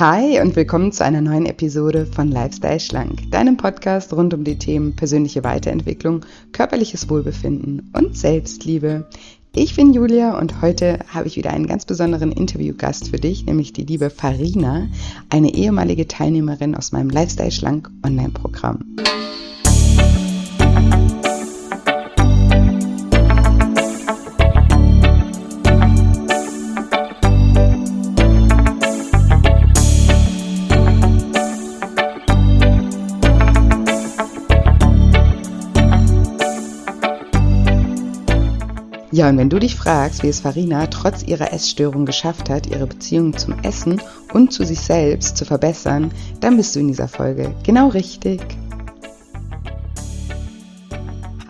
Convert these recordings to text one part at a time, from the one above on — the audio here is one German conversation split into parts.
Hi und willkommen zu einer neuen Episode von Lifestyle Schlank, deinem Podcast rund um die Themen persönliche Weiterentwicklung, körperliches Wohlbefinden und Selbstliebe. Ich bin Julia und heute habe ich wieder einen ganz besonderen Interviewgast für dich, nämlich die liebe Farina, eine ehemalige Teilnehmerin aus meinem Lifestyle Schlank Online-Programm. Ja, und wenn du dich fragst, wie es Farina trotz ihrer Essstörung geschafft hat, ihre Beziehung zum Essen und zu sich selbst zu verbessern, dann bist du in dieser Folge genau richtig.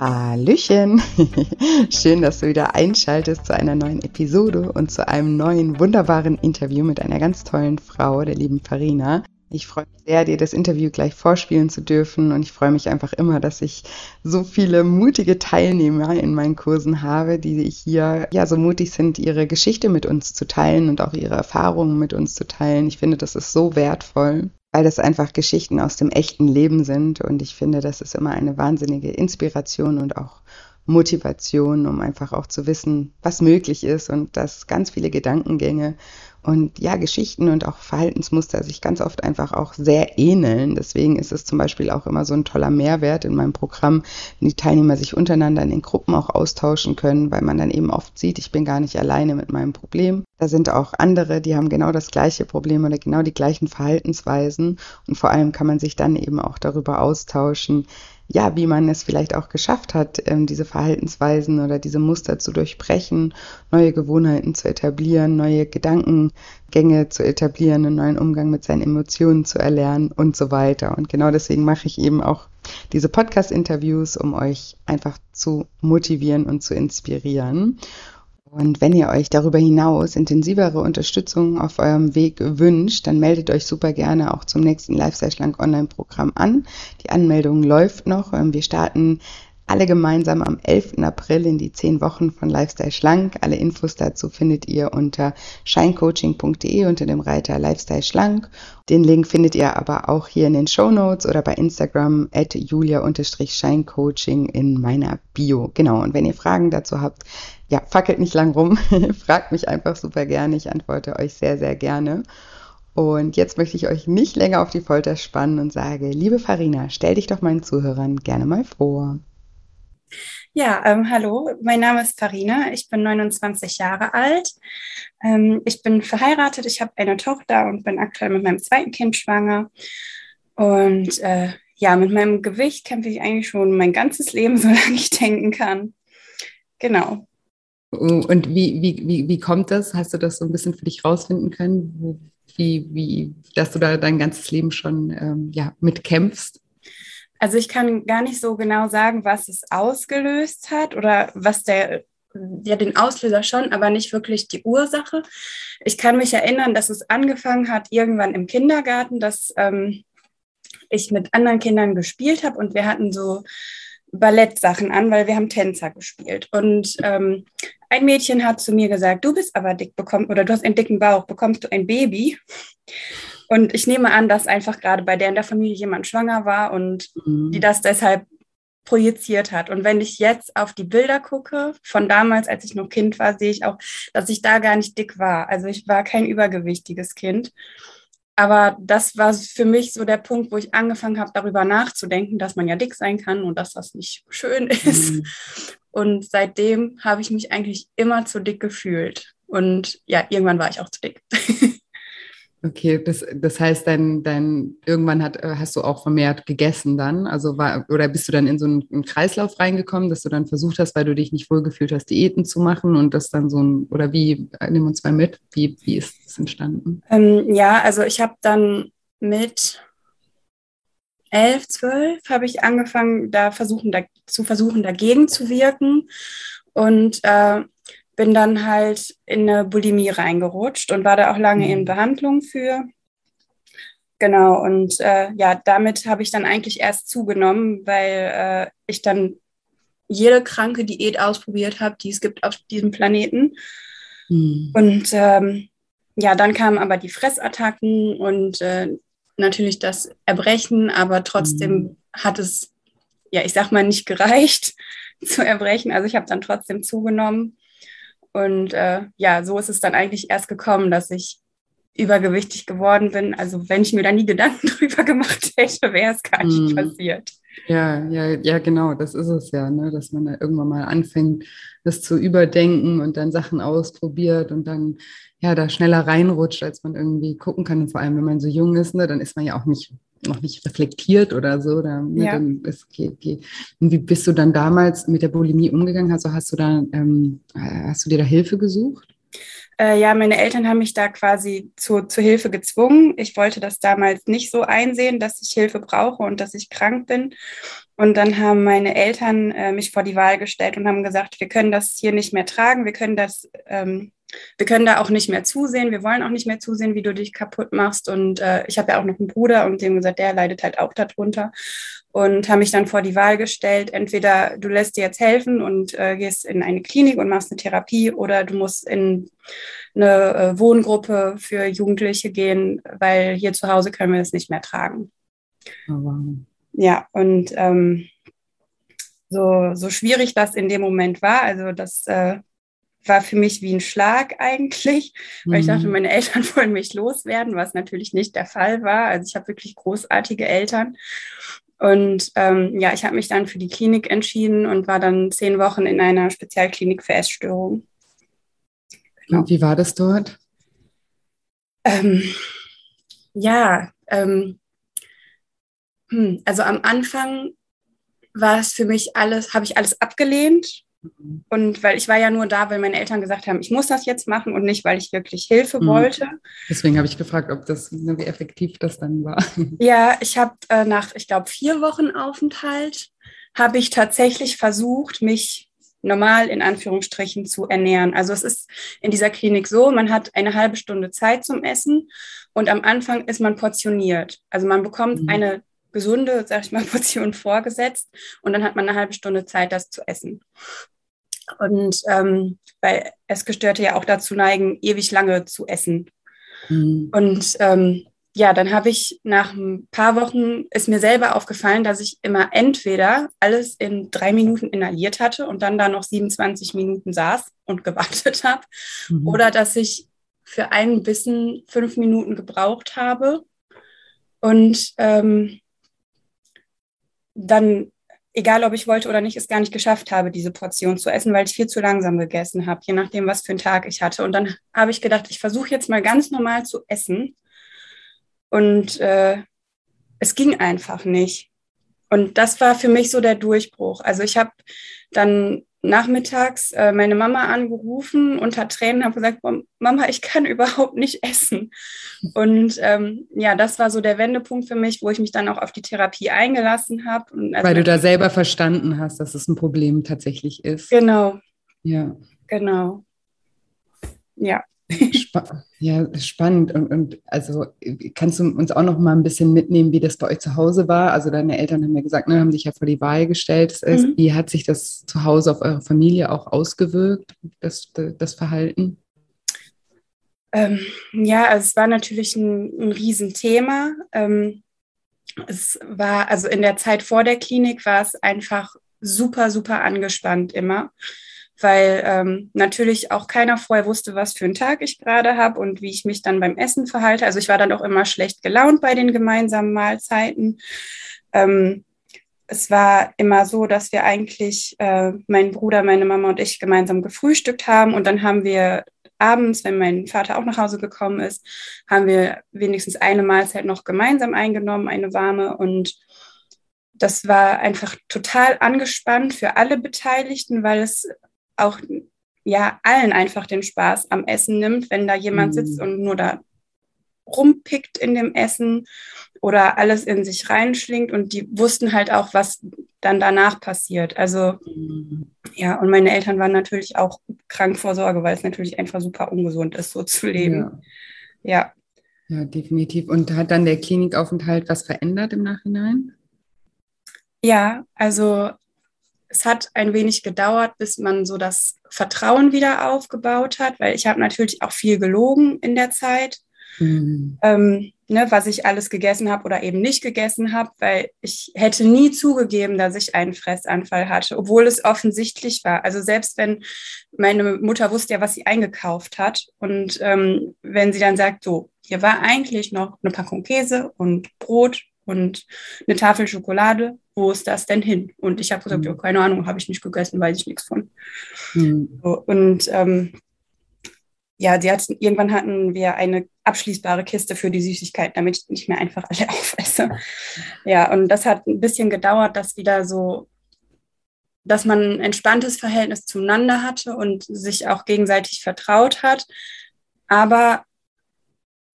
Hallöchen! Schön, dass du wieder einschaltest zu einer neuen Episode und zu einem neuen wunderbaren Interview mit einer ganz tollen Frau, der lieben Farina. Ich freue mich sehr, dir das Interview gleich vorspielen zu dürfen und ich freue mich einfach immer, dass ich so viele mutige Teilnehmer in meinen Kursen habe, die hier ja so mutig sind, ihre Geschichte mit uns zu teilen und auch ihre Erfahrungen mit uns zu teilen. Ich finde, das ist so wertvoll, weil das einfach Geschichten aus dem echten Leben sind und ich finde, das ist immer eine wahnsinnige Inspiration und auch Motivation, um einfach auch zu wissen, was möglich ist und dass ganz viele Gedankengänge und ja, Geschichten und auch Verhaltensmuster sich ganz oft einfach auch sehr ähneln. Deswegen ist es zum Beispiel auch immer so ein toller Mehrwert in meinem Programm, wenn die Teilnehmer sich untereinander in den Gruppen auch austauschen können, weil man dann eben oft sieht, ich bin gar nicht alleine mit meinem Problem. Da sind auch andere, die haben genau das gleiche Problem oder genau die gleichen Verhaltensweisen. Und vor allem kann man sich dann eben auch darüber austauschen, ja, wie man es vielleicht auch geschafft hat, ähm, diese Verhaltensweisen oder diese Muster zu durchbrechen, neue Gewohnheiten zu etablieren, neue Gedankengänge zu etablieren, einen neuen Umgang mit seinen Emotionen zu erlernen und so weiter. Und genau deswegen mache ich eben auch diese Podcast-Interviews, um euch einfach zu motivieren und zu inspirieren. Und wenn ihr euch darüber hinaus intensivere Unterstützung auf eurem Weg wünscht, dann meldet euch super gerne auch zum nächsten Lifestyle Schlank Online-Programm an. Die Anmeldung läuft noch. Ähm, wir starten alle gemeinsam am 11. April in die 10 Wochen von Lifestyle Schlank. Alle Infos dazu findet ihr unter shinecoaching.de unter dem Reiter Lifestyle Schlank. Den Link findet ihr aber auch hier in den Show Notes oder bei Instagram at julia-shinecoaching in meiner Bio. Genau. Und wenn ihr Fragen dazu habt, ja, fackelt nicht lang rum. Fragt mich einfach super gerne. Ich antworte euch sehr, sehr gerne. Und jetzt möchte ich euch nicht länger auf die Folter spannen und sage, liebe Farina, stell dich doch meinen Zuhörern gerne mal vor. Ja, ähm, hallo, mein Name ist Farina, ich bin 29 Jahre alt. Ähm, ich bin verheiratet, ich habe eine Tochter und bin aktuell mit meinem zweiten Kind schwanger. Und äh, ja, mit meinem Gewicht kämpfe ich eigentlich schon mein ganzes Leben, solange ich denken kann. Genau. Und wie, wie, wie, wie kommt das? Hast du das so ein bisschen für dich rausfinden können, wie, wie, dass du da dein ganzes Leben schon ähm, ja, mitkämpfst? Also ich kann gar nicht so genau sagen, was es ausgelöst hat oder was der, ja, den Auslöser schon, aber nicht wirklich die Ursache. Ich kann mich erinnern, dass es angefangen hat irgendwann im Kindergarten, dass ähm, ich mit anderen Kindern gespielt habe und wir hatten so Ballettsachen an, weil wir haben Tänzer gespielt. Und ähm, ein Mädchen hat zu mir gesagt, du bist aber dick bekommen oder du hast einen dicken Bauch, bekommst du ein Baby? Und ich nehme an, dass einfach gerade bei der in der Familie jemand schwanger war und mhm. die das deshalb projiziert hat. Und wenn ich jetzt auf die Bilder gucke, von damals, als ich noch Kind war, sehe ich auch, dass ich da gar nicht dick war. Also ich war kein übergewichtiges Kind. Aber das war für mich so der Punkt, wo ich angefangen habe, darüber nachzudenken, dass man ja dick sein kann und dass das nicht schön ist. Mhm. Und seitdem habe ich mich eigentlich immer zu dick gefühlt. Und ja, irgendwann war ich auch zu dick. Okay, das, das heißt, dein, dein, irgendwann hat, äh, hast du auch vermehrt gegessen dann? Also war, oder bist du dann in so einen, Kreislauf reingekommen, dass du dann versucht hast, weil du dich nicht wohlgefühlt hast, Diäten zu machen und das dann so ein, oder wie, äh, nimm uns mal mit, wie, wie ist das entstanden? Ähm, ja, also ich habe dann mit elf, zwölf habe ich angefangen, da versuchen, da, zu versuchen, dagegen zu wirken. Und äh, bin dann halt in eine Bulimie reingerutscht und war da auch lange mhm. in Behandlung für. Genau, und äh, ja, damit habe ich dann eigentlich erst zugenommen, weil äh, ich dann jede kranke Diät ausprobiert habe, die es gibt auf diesem Planeten. Mhm. Und ähm, ja, dann kamen aber die Fressattacken und äh, natürlich das Erbrechen, aber trotzdem mhm. hat es, ja, ich sag mal, nicht gereicht zu erbrechen. Also ich habe dann trotzdem zugenommen. Und äh, ja, so ist es dann eigentlich erst gekommen, dass ich übergewichtig geworden bin. Also wenn ich mir da nie Gedanken drüber gemacht hätte, wäre es gar nicht mm. passiert. Ja, ja, ja, genau, das ist es ja, ne? dass man da irgendwann mal anfängt, das zu überdenken und dann Sachen ausprobiert und dann ja da schneller reinrutscht, als man irgendwie gucken kann. Und vor allem, wenn man so jung ist, ne, dann ist man ja auch nicht noch nicht reflektiert oder so. Oder, ne, ja. dann ist, okay, okay. Und wie bist du dann damals mit der Bulimie umgegangen? Also hast du da, ähm, hast du dir da Hilfe gesucht? Äh, ja, meine Eltern haben mich da quasi zu, zu Hilfe gezwungen. Ich wollte das damals nicht so einsehen, dass ich Hilfe brauche und dass ich krank bin. Und dann haben meine Eltern äh, mich vor die Wahl gestellt und haben gesagt, wir können das hier nicht mehr tragen, wir können das ähm, wir können da auch nicht mehr zusehen, wir wollen auch nicht mehr zusehen, wie du dich kaputt machst. Und äh, ich habe ja auch noch einen Bruder und dem gesagt, der leidet halt auch darunter. Und habe mich dann vor die Wahl gestellt, entweder du lässt dir jetzt helfen und äh, gehst in eine Klinik und machst eine Therapie oder du musst in eine äh, Wohngruppe für Jugendliche gehen, weil hier zu Hause können wir es nicht mehr tragen. Oh, wow. Ja, und ähm, so, so schwierig das in dem Moment war, also das äh, war für mich wie ein Schlag eigentlich, weil mhm. ich dachte, mhm. meine Eltern wollen mich loswerden, was natürlich nicht der Fall war. Also ich habe wirklich großartige Eltern. Und ähm, ja, ich habe mich dann für die Klinik entschieden und war dann zehn Wochen in einer Spezialklinik für Essstörungen. Genau. Wie war das dort? Ähm, ja, ähm, hm, also am Anfang war es für mich alles, habe ich alles abgelehnt und weil ich war ja nur da, weil meine Eltern gesagt haben, ich muss das jetzt machen und nicht, weil ich wirklich Hilfe mhm. wollte. Deswegen habe ich gefragt, ob das, wie effektiv das dann war. Ja, ich habe äh, nach, ich glaube, vier Wochen Aufenthalt, habe ich tatsächlich versucht, mich normal in Anführungsstrichen zu ernähren. Also es ist in dieser Klinik so, man hat eine halbe Stunde Zeit zum Essen und am Anfang ist man portioniert. Also man bekommt mhm. eine gesunde, sag ich mal, Portion vorgesetzt und dann hat man eine halbe Stunde Zeit, das zu essen. Und ähm, weil Essgestörte ja auch dazu neigen, ewig lange zu essen. Mhm. Und ähm, ja, dann habe ich nach ein paar Wochen ist mir selber aufgefallen, dass ich immer entweder alles in drei Minuten inhaliert hatte und dann da noch 27 Minuten saß und gewartet habe, mhm. oder dass ich für einen Bissen fünf Minuten gebraucht habe und ähm, dann, egal ob ich wollte oder nicht, es gar nicht geschafft habe, diese Portion zu essen, weil ich viel zu langsam gegessen habe, je nachdem, was für einen Tag ich hatte. Und dann habe ich gedacht, ich versuche jetzt mal ganz normal zu essen. Und äh, es ging einfach nicht. Und das war für mich so der Durchbruch. Also ich habe dann nachmittags äh, meine Mama angerufen und hat Tränen habe gesagt, Mama, ich kann überhaupt nicht essen. Und ähm, ja, das war so der Wendepunkt für mich, wo ich mich dann auch auf die Therapie eingelassen habe. Also, Weil du da selber verstanden hast, dass es ein Problem tatsächlich ist. Genau. Ja. Genau. Ja. Sp ja, spannend. Und, und also kannst du uns auch noch mal ein bisschen mitnehmen, wie das bei euch zu Hause war? Also deine Eltern haben ja gesagt, ne, haben sich ja vor die Wahl gestellt. Mhm. Wie hat sich das zu Hause auf eure Familie auch ausgewirkt, das, das Verhalten? Ähm, ja, also es war natürlich ein, ein Riesenthema. Ähm, es war, also in der Zeit vor der Klinik war es einfach super, super angespannt immer weil ähm, natürlich auch keiner vorher wusste, was für einen Tag ich gerade habe und wie ich mich dann beim Essen verhalte. Also ich war dann auch immer schlecht gelaunt bei den gemeinsamen Mahlzeiten. Ähm, es war immer so, dass wir eigentlich, äh, mein Bruder, meine Mama und ich gemeinsam gefrühstückt haben und dann haben wir abends, wenn mein Vater auch nach Hause gekommen ist, haben wir wenigstens eine Mahlzeit noch gemeinsam eingenommen, eine warme und das war einfach total angespannt für alle Beteiligten, weil es auch ja allen einfach den Spaß am Essen nimmt, wenn da jemand sitzt mhm. und nur da rumpickt in dem Essen oder alles in sich reinschlingt und die wussten halt auch, was dann danach passiert. Also mhm. ja, und meine Eltern waren natürlich auch krank vor Sorge, weil es natürlich einfach super ungesund ist, so zu leben. Ja. ja. Ja, definitiv. Und hat dann der Klinikaufenthalt was verändert im Nachhinein? Ja, also es hat ein wenig gedauert, bis man so das Vertrauen wieder aufgebaut hat, weil ich habe natürlich auch viel gelogen in der Zeit, mhm. ähm, ne, was ich alles gegessen habe oder eben nicht gegessen habe, weil ich hätte nie zugegeben, dass ich einen Fressanfall hatte, obwohl es offensichtlich war. Also selbst wenn meine Mutter wusste ja, was sie eingekauft hat und ähm, wenn sie dann sagt, so, hier war eigentlich noch eine Packung Käse und Brot und eine Tafel Schokolade. Wo ist das denn hin? Und ich habe gesagt, mhm. ja, keine Ahnung, habe ich nicht gegessen, weiß ich nichts von. Mhm. So, und ähm, ja, die hat, irgendwann hatten wir eine abschließbare Kiste für die Süßigkeiten, damit ich nicht mehr einfach alle aufesse. Ja, und das hat ein bisschen gedauert, dass wieder so, dass man ein entspanntes Verhältnis zueinander hatte und sich auch gegenseitig vertraut hat. Aber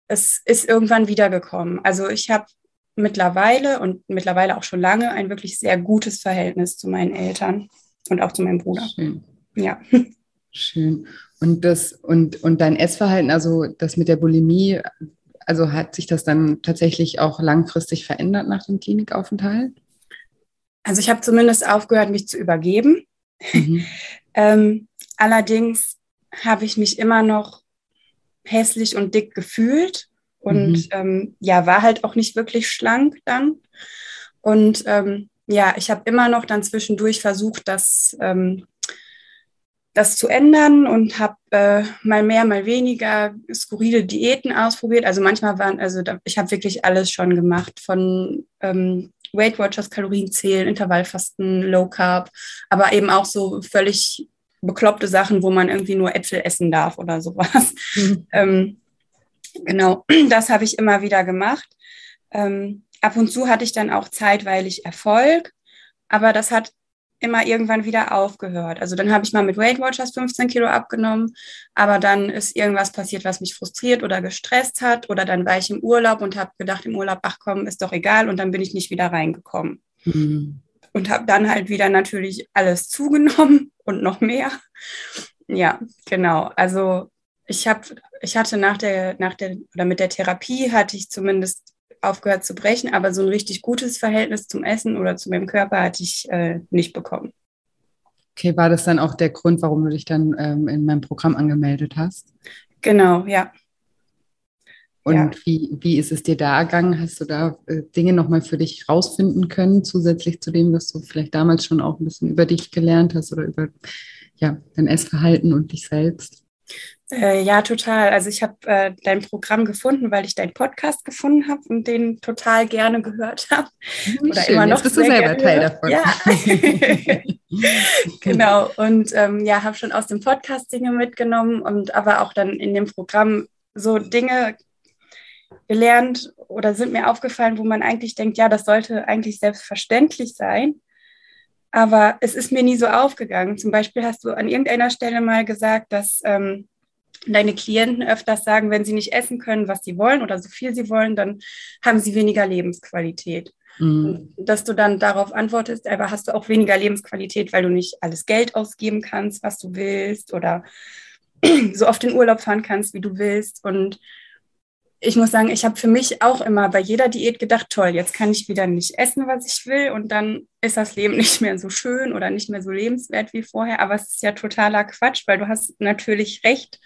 es ist irgendwann wiedergekommen. Also ich habe mittlerweile und mittlerweile auch schon lange ein wirklich sehr gutes Verhältnis zu meinen Eltern und auch zu meinem Bruder. Schön. Ja. Schön. Und das und, und dein Essverhalten, also das mit der Bulimie, also hat sich das dann tatsächlich auch langfristig verändert nach dem Klinikaufenthalt? Also ich habe zumindest aufgehört, mich zu übergeben. Mhm. ähm, allerdings habe ich mich immer noch hässlich und dick gefühlt und mhm. ähm, ja, war halt auch nicht wirklich schlank dann. Und ähm, ja, ich habe immer noch dann zwischendurch versucht, das, ähm, das zu ändern und habe äh, mal mehr, mal weniger skurrile Diäten ausprobiert. Also manchmal waren, also da, ich habe wirklich alles schon gemacht, von ähm, Weight Watchers, Kalorien zählen, Intervallfasten, Low Carb, aber eben auch so völlig bekloppte Sachen, wo man irgendwie nur Äpfel essen darf oder sowas. Mhm. Genau, das habe ich immer wieder gemacht. Ähm, ab und zu hatte ich dann auch zeitweilig Erfolg, aber das hat immer irgendwann wieder aufgehört. Also dann habe ich mal mit Weight Watchers 15 Kilo abgenommen, aber dann ist irgendwas passiert, was mich frustriert oder gestresst hat oder dann war ich im Urlaub und habe gedacht im Urlaub, ach komm, ist doch egal und dann bin ich nicht wieder reingekommen. Mhm. Und habe dann halt wieder natürlich alles zugenommen und noch mehr. Ja, genau. Also ich habe, ich hatte nach der, nach der, oder mit der Therapie hatte ich zumindest aufgehört zu brechen, aber so ein richtig gutes Verhältnis zum Essen oder zu meinem Körper hatte ich äh, nicht bekommen. Okay, war das dann auch der Grund, warum du dich dann ähm, in meinem Programm angemeldet hast? Genau, ja. Und ja. wie, wie ist es dir da ergangen? Hast du da äh, Dinge nochmal für dich rausfinden können, zusätzlich zu dem, was du vielleicht damals schon auch ein bisschen über dich gelernt hast oder über ja, dein Essverhalten und dich selbst? Äh, ja, total. Also ich habe äh, dein Programm gefunden, weil ich deinen Podcast gefunden habe und den total gerne gehört habe. Mhm, Oder schön. immer noch Jetzt bist du selber Teil davon. Ja. genau. Und ähm, ja, habe schon aus dem Podcast Dinge mitgenommen und aber auch dann in dem Programm so Dinge gelernt oder sind mir aufgefallen, wo man eigentlich denkt, ja, das sollte eigentlich selbstverständlich sein. Aber es ist mir nie so aufgegangen. Zum Beispiel hast du an irgendeiner Stelle mal gesagt, dass ähm, deine Klienten öfters sagen, wenn sie nicht essen können, was sie wollen oder so viel sie wollen, dann haben sie weniger Lebensqualität. Mhm. dass du dann darauf antwortest, aber hast du auch weniger Lebensqualität, weil du nicht alles Geld ausgeben kannst, was du willst oder so oft in Urlaub fahren kannst, wie du willst. Und ich muss sagen, ich habe für mich auch immer bei jeder Diät gedacht, toll, jetzt kann ich wieder nicht essen, was ich will und dann ist das Leben nicht mehr so schön oder nicht mehr so lebenswert wie vorher. Aber es ist ja totaler Quatsch, weil du hast natürlich recht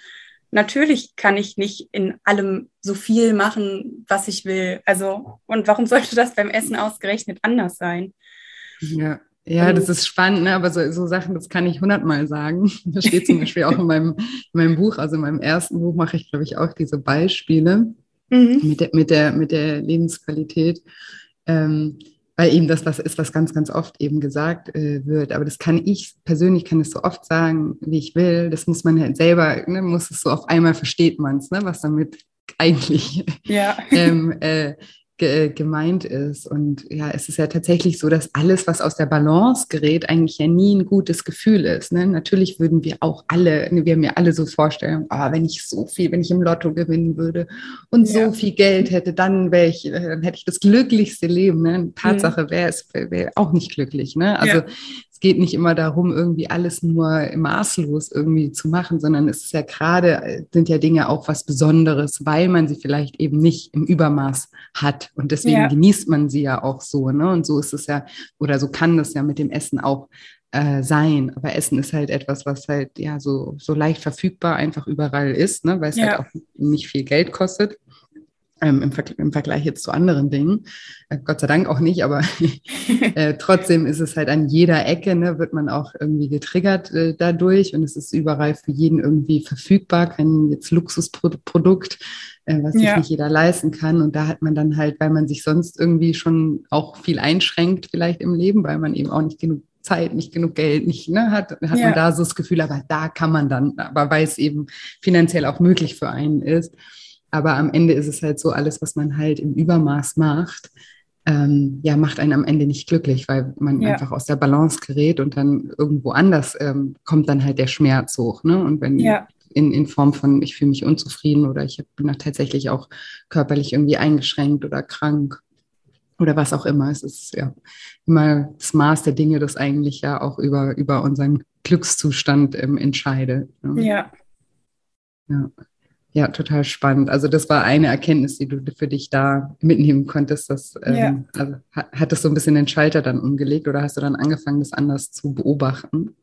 natürlich kann ich nicht in allem so viel machen, was ich will. Also, und warum sollte das beim Essen ausgerechnet anders sein? Ja. Ja, das ist spannend, ne? aber so, so Sachen, das kann ich hundertmal sagen. Das steht zum Beispiel auch in meinem, in meinem Buch, also in meinem ersten Buch mache ich, glaube ich, auch diese Beispiele mhm. mit, der, mit, der, mit der Lebensqualität. Ähm, weil eben das was ist, was ganz, ganz oft eben gesagt äh, wird. Aber das kann ich persönlich, kann es so oft sagen, wie ich will. Das muss man halt selber, ne, muss es so auf einmal versteht man es, ne, was damit eigentlich ja. ähm, äh, ge gemeint ist. Und ja, es ist ja tatsächlich so, dass alles, was aus der Balance gerät, eigentlich ja nie ein gutes Gefühl ist. Ne? Natürlich würden wir auch alle, ne, wir haben ja alle so Vorstellungen, oh, wenn ich so viel, wenn ich im Lotto gewinnen würde und ja. so viel Geld hätte, dann wäre ich, dann hätte ich das glücklichste Leben. Ne? Tatsache wäre es wär auch nicht glücklich. Ne? Also ja. Es geht nicht immer darum, irgendwie alles nur maßlos irgendwie zu machen, sondern es ist ja gerade, sind ja Dinge auch was Besonderes, weil man sie vielleicht eben nicht im Übermaß hat. Und deswegen ja. genießt man sie ja auch so. Ne? Und so ist es ja, oder so kann das ja mit dem Essen auch äh, sein. Aber Essen ist halt etwas, was halt ja so, so leicht verfügbar einfach überall ist, ne? weil es ja. halt auch nicht viel Geld kostet. Ähm, im, Ver im, Vergleich jetzt zu anderen Dingen. Äh, Gott sei Dank auch nicht, aber äh, trotzdem ist es halt an jeder Ecke, ne, wird man auch irgendwie getriggert äh, dadurch und es ist überall für jeden irgendwie verfügbar, kein jetzt Luxusprodukt, äh, was sich nicht jeder leisten kann. Und da hat man dann halt, weil man sich sonst irgendwie schon auch viel einschränkt vielleicht im Leben, weil man eben auch nicht genug Zeit, nicht genug Geld, nicht, ne, hat, hat ja. man da so das Gefühl, aber da kann man dann, aber weil es eben finanziell auch möglich für einen ist. Aber am Ende ist es halt so, alles, was man halt im Übermaß macht, ähm, ja, macht einen am Ende nicht glücklich, weil man ja. einfach aus der Balance gerät und dann irgendwo anders ähm, kommt dann halt der Schmerz hoch. Ne? Und wenn ja. in, in Form von, ich fühle mich unzufrieden oder ich bin tatsächlich auch körperlich irgendwie eingeschränkt oder krank oder was auch immer. Es ist ja immer das Maß der Dinge, das eigentlich ja auch über, über unseren Glückszustand ähm, entscheidet. Ne? Ja. Ja. Ja, total spannend. Also das war eine Erkenntnis, die du für dich da mitnehmen konntest. Dass, ähm, ja. also, hat das so ein bisschen den Schalter dann umgelegt oder hast du dann angefangen, das anders zu beobachten?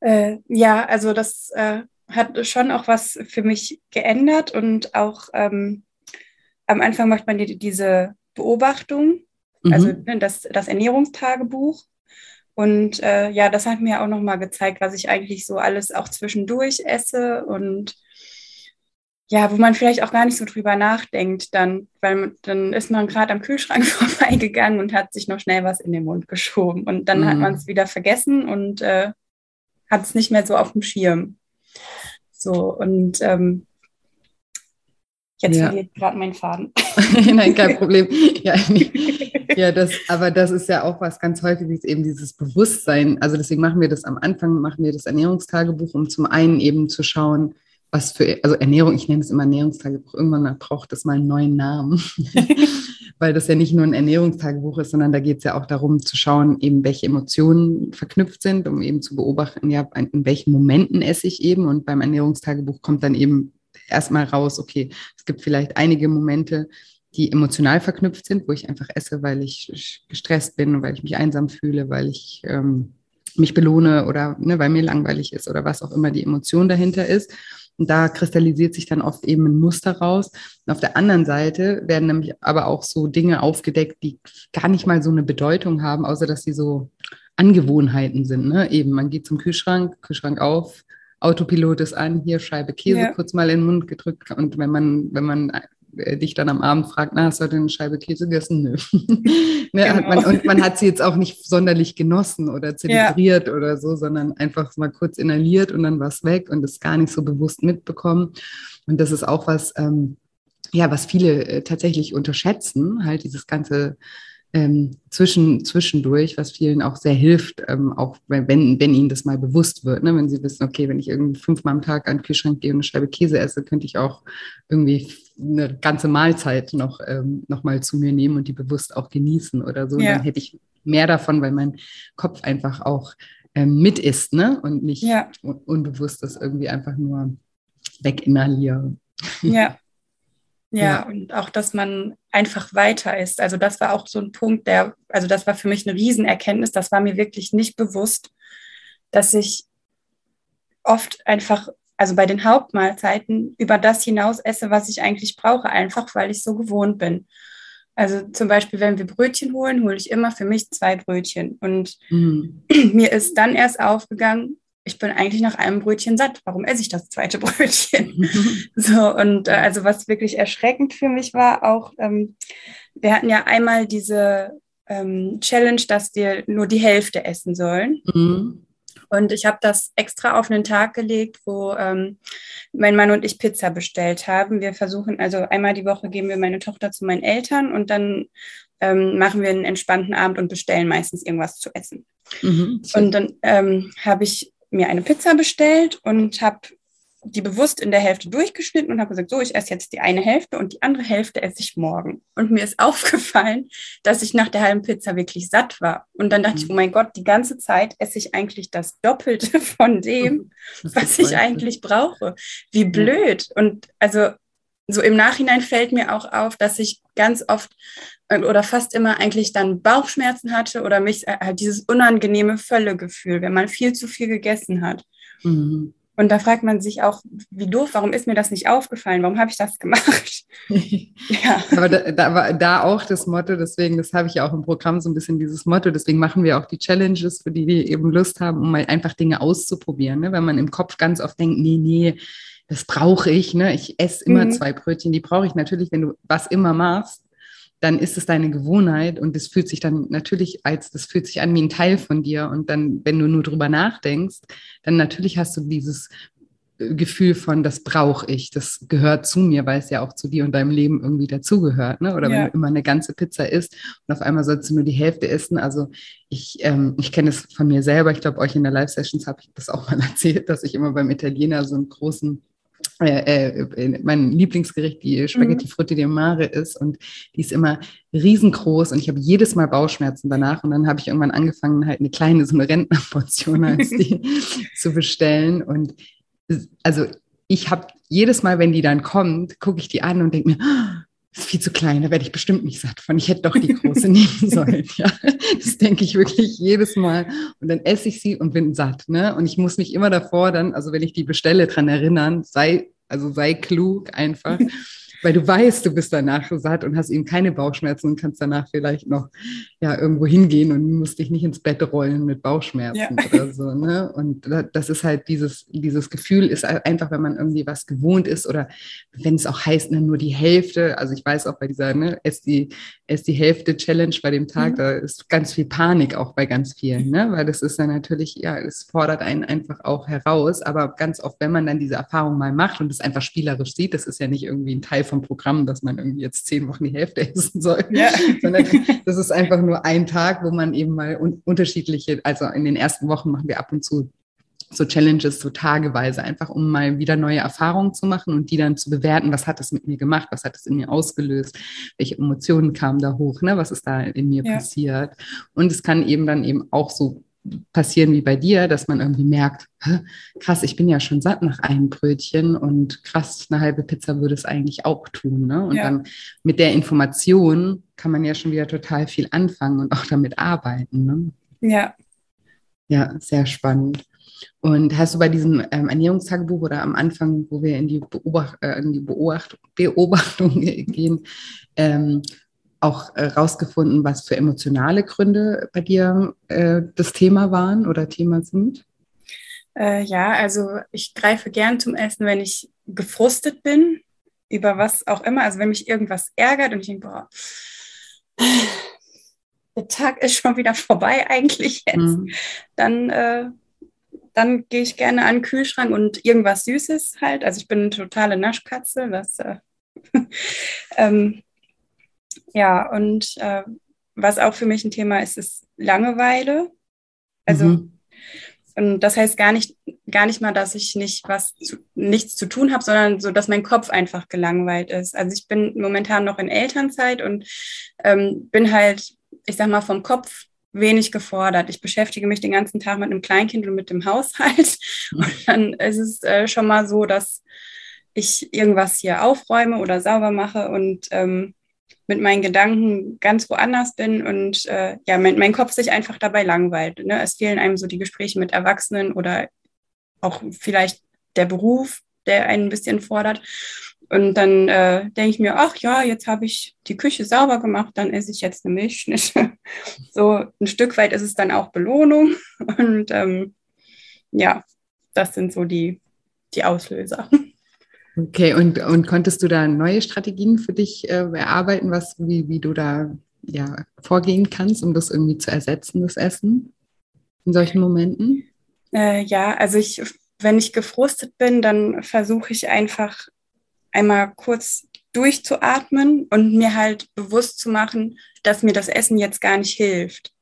Äh, ja, also das äh, hat schon auch was für mich geändert und auch ähm, am Anfang macht man die, diese Beobachtung, mhm. also ne, das, das Ernährungstagebuch. Und äh, ja, das hat mir auch nochmal gezeigt, was ich eigentlich so alles auch zwischendurch esse und ja, wo man vielleicht auch gar nicht so drüber nachdenkt, dann, weil dann ist man gerade am Kühlschrank vorbeigegangen und hat sich noch schnell was in den Mund geschoben. Und dann mm. hat mhm. man es wieder vergessen und äh, hat es nicht mehr so auf dem Schirm. So, und ähm, jetzt ja. verliert gerade mein Faden. Nein, kein Problem. Ja, ja, das, aber das ist ja auch was ganz häufiges, eben dieses Bewusstsein. Also deswegen machen wir das am Anfang, machen wir das Ernährungstagebuch, um zum einen eben zu schauen, was für, also Ernährung, ich nenne es immer Ernährungstagebuch, irgendwann braucht es mal einen neuen Namen, weil das ja nicht nur ein Ernährungstagebuch ist, sondern da geht es ja auch darum zu schauen, eben welche Emotionen verknüpft sind, um eben zu beobachten, ja, in welchen Momenten esse ich eben und beim Ernährungstagebuch kommt dann eben erstmal raus, okay, es gibt vielleicht einige Momente, die emotional verknüpft sind, wo ich einfach esse, weil ich gestresst bin weil ich mich einsam fühle, weil ich ähm, mich belohne oder ne, weil mir langweilig ist oder was auch immer die Emotion dahinter ist. Und da kristallisiert sich dann oft eben ein Muster raus. Und auf der anderen Seite werden nämlich aber auch so Dinge aufgedeckt, die gar nicht mal so eine Bedeutung haben, außer dass sie so Angewohnheiten sind. Ne? Eben, man geht zum Kühlschrank, Kühlschrank auf, Autopilot ist an, hier Scheibe Käse ja. kurz mal in den Mund gedrückt. Und wenn man, wenn man dich dann am Abend fragt, na, hast du heute eine Scheibe Käse gegessen? Nö. ne, genau. man, und man hat sie jetzt auch nicht sonderlich genossen oder zelebriert ja. oder so, sondern einfach mal kurz inhaliert und dann war es weg und es gar nicht so bewusst mitbekommen. Und das ist auch was, ähm, ja, was viele äh, tatsächlich unterschätzen, halt dieses ganze ähm, zwischen, zwischendurch, was vielen auch sehr hilft, ähm, auch wenn, wenn ihnen das mal bewusst wird, ne? wenn sie wissen, okay, wenn ich irgendwie fünfmal am Tag an den Kühlschrank gehe und eine Scheibe Käse esse, könnte ich auch irgendwie eine ganze Mahlzeit noch, ähm, noch mal zu mir nehmen und die bewusst auch genießen oder so. Ja. Dann hätte ich mehr davon, weil mein Kopf einfach auch ähm, mit ist ne? und nicht ja. un unbewusst das irgendwie einfach nur weginhaliere. Ja, Ja, ja, und auch, dass man einfach weiter ist. Also das war auch so ein Punkt, der, also das war für mich eine Riesenerkenntnis. Das war mir wirklich nicht bewusst, dass ich oft einfach, also bei den Hauptmahlzeiten über das hinaus esse, was ich eigentlich brauche, einfach weil ich so gewohnt bin. Also zum Beispiel, wenn wir Brötchen holen, hole ich immer für mich zwei Brötchen. Und mhm. mir ist dann erst aufgegangen, ich bin eigentlich nach einem Brötchen satt. Warum esse ich das zweite Brötchen? so, und äh, also was wirklich erschreckend für mich war, auch, ähm, wir hatten ja einmal diese ähm, Challenge, dass wir nur die Hälfte essen sollen. Mhm. Und ich habe das extra auf einen Tag gelegt, wo ähm, mein Mann und ich Pizza bestellt haben. Wir versuchen, also einmal die Woche geben wir meine Tochter zu meinen Eltern und dann ähm, machen wir einen entspannten Abend und bestellen meistens irgendwas zu essen. Mhm. Und dann ähm, habe ich mir eine Pizza bestellt und habe die bewusst in der Hälfte durchgeschnitten und habe gesagt, so, ich esse jetzt die eine Hälfte und die andere Hälfte esse ich morgen. Und mir ist aufgefallen, dass ich nach der halben Pizza wirklich satt war. Und dann dachte mhm. ich, oh mein Gott, die ganze Zeit esse ich eigentlich das Doppelte von dem, was ich eigentlich brauche. Wie blöd. Und also so im Nachhinein fällt mir auch auf, dass ich ganz oft äh, oder fast immer eigentlich dann Bauchschmerzen hatte oder mich äh, halt dieses unangenehme Völlegefühl, wenn man viel zu viel gegessen hat. Mhm. Und da fragt man sich auch, wie doof, warum ist mir das nicht aufgefallen? Warum habe ich das gemacht? ja. Aber da, da war da auch das Motto, deswegen, das habe ich ja auch im Programm so ein bisschen dieses Motto, deswegen machen wir auch die Challenges, für die wir eben Lust haben, um mal einfach Dinge auszuprobieren. Ne? Wenn man im Kopf ganz oft denkt, nee, nee, das brauche ich, ne? ich esse immer mhm. zwei Brötchen, die brauche ich natürlich, wenn du was immer machst, dann ist es deine Gewohnheit und es fühlt sich dann natürlich als, das fühlt sich an wie ein Teil von dir. Und dann, wenn du nur drüber nachdenkst, dann natürlich hast du dieses äh, Gefühl von, das brauche ich, das gehört zu mir, weil es ja auch zu dir und deinem Leben irgendwie dazugehört. Ne? Oder ja. wenn du immer eine ganze Pizza isst und auf einmal sollst du nur die Hälfte essen. Also ich, ähm, ich kenne es von mir selber, ich glaube, euch in der Live-Sessions habe ich das auch mal erzählt, dass ich immer beim Italiener so einen großen äh, äh, mein Lieblingsgericht die Spaghetti mhm. Frutti di Mare ist und die ist immer riesengroß und ich habe jedes Mal Bauchschmerzen danach und dann habe ich irgendwann angefangen halt eine kleine so eine Rentnerportion als die zu bestellen und also ich habe jedes Mal, wenn die dann kommt, gucke ich die an und denke mir, ist viel zu klein, da werde ich bestimmt nicht satt von. Ich hätte doch die große nehmen sollen. Ja, das denke ich wirklich jedes Mal. Und dann esse ich sie und bin satt. Ne? Und ich muss mich immer davor dann, also wenn ich die bestelle, dran erinnern, sei, also sei klug einfach weil du weißt, du bist danach satt und hast eben keine Bauchschmerzen und kannst danach vielleicht noch ja, irgendwo hingehen und musst dich nicht ins Bett rollen mit Bauchschmerzen ja. oder so. Ne? Und das ist halt dieses, dieses Gefühl ist einfach, wenn man irgendwie was gewohnt ist oder wenn es auch heißt, ne, nur die Hälfte. Also ich weiß auch bei dieser, ne, ess die, ess die Hälfte Challenge bei dem Tag, mhm. da ist ganz viel Panik auch bei ganz vielen, ne? weil das ist dann natürlich, ja, es fordert einen einfach auch heraus. Aber ganz oft, wenn man dann diese Erfahrung mal macht und es einfach spielerisch sieht, das ist ja nicht irgendwie ein Teil von vom Programm, dass man irgendwie jetzt zehn Wochen die Hälfte essen soll, ja. sondern das ist einfach nur ein Tag, wo man eben mal un unterschiedliche, also in den ersten Wochen machen wir ab und zu so Challenges so tageweise, einfach um mal wieder neue Erfahrungen zu machen und die dann zu bewerten, was hat es mit mir gemacht, was hat es in mir ausgelöst, welche Emotionen kamen da hoch, ne, was ist da in mir ja. passiert. Und es kann eben dann eben auch so passieren wie bei dir, dass man irgendwie merkt, krass, ich bin ja schon satt nach einem Brötchen und krass, eine halbe Pizza würde es eigentlich auch tun. Ne? Und ja. dann mit der Information kann man ja schon wieder total viel anfangen und auch damit arbeiten. Ne? Ja. Ja, sehr spannend. Und hast du bei diesem ähm, Ernährungstagebuch oder am Anfang, wo wir in die, Beobacht, äh, in die Beobacht Beobachtung gehen, ähm, auch äh, rausgefunden, was für emotionale Gründe bei dir äh, das Thema waren oder Thema sind? Äh, ja, also ich greife gern zum Essen, wenn ich gefrustet bin, über was auch immer. Also wenn mich irgendwas ärgert und ich denke, boah, der Tag ist schon wieder vorbei eigentlich jetzt, mhm. dann, äh, dann gehe ich gerne an den Kühlschrank und irgendwas Süßes halt. Also ich bin eine totale Naschkatze, das äh, ähm, ja, und äh, was auch für mich ein Thema ist, ist Langeweile. Also, mhm. und das heißt gar nicht, gar nicht mal, dass ich nicht was zu, nichts zu tun habe, sondern so, dass mein Kopf einfach gelangweilt ist. Also ich bin momentan noch in Elternzeit und ähm, bin halt, ich sag mal, vom Kopf wenig gefordert. Ich beschäftige mich den ganzen Tag mit einem Kleinkind und mit dem Haushalt. Und dann ist es äh, schon mal so, dass ich irgendwas hier aufräume oder sauber mache und ähm, mit meinen Gedanken ganz woanders bin und äh, ja, mein, mein Kopf sich einfach dabei langweilt. Ne? Es fehlen einem so die Gespräche mit Erwachsenen oder auch vielleicht der Beruf, der einen ein bisschen fordert. Und dann äh, denke ich mir, ach ja, jetzt habe ich die Küche sauber gemacht, dann esse ich jetzt eine Milchschnitte. so ein Stück weit ist es dann auch Belohnung. Und ähm, ja, das sind so die, die Auslöser. Okay, und, und konntest du da neue Strategien für dich äh, erarbeiten, was, wie, wie du da ja, vorgehen kannst, um das irgendwie zu ersetzen, das Essen in solchen Momenten? Äh, ja, also ich, wenn ich gefrustet bin, dann versuche ich einfach einmal kurz durchzuatmen und mir halt bewusst zu machen, dass mir das Essen jetzt gar nicht hilft.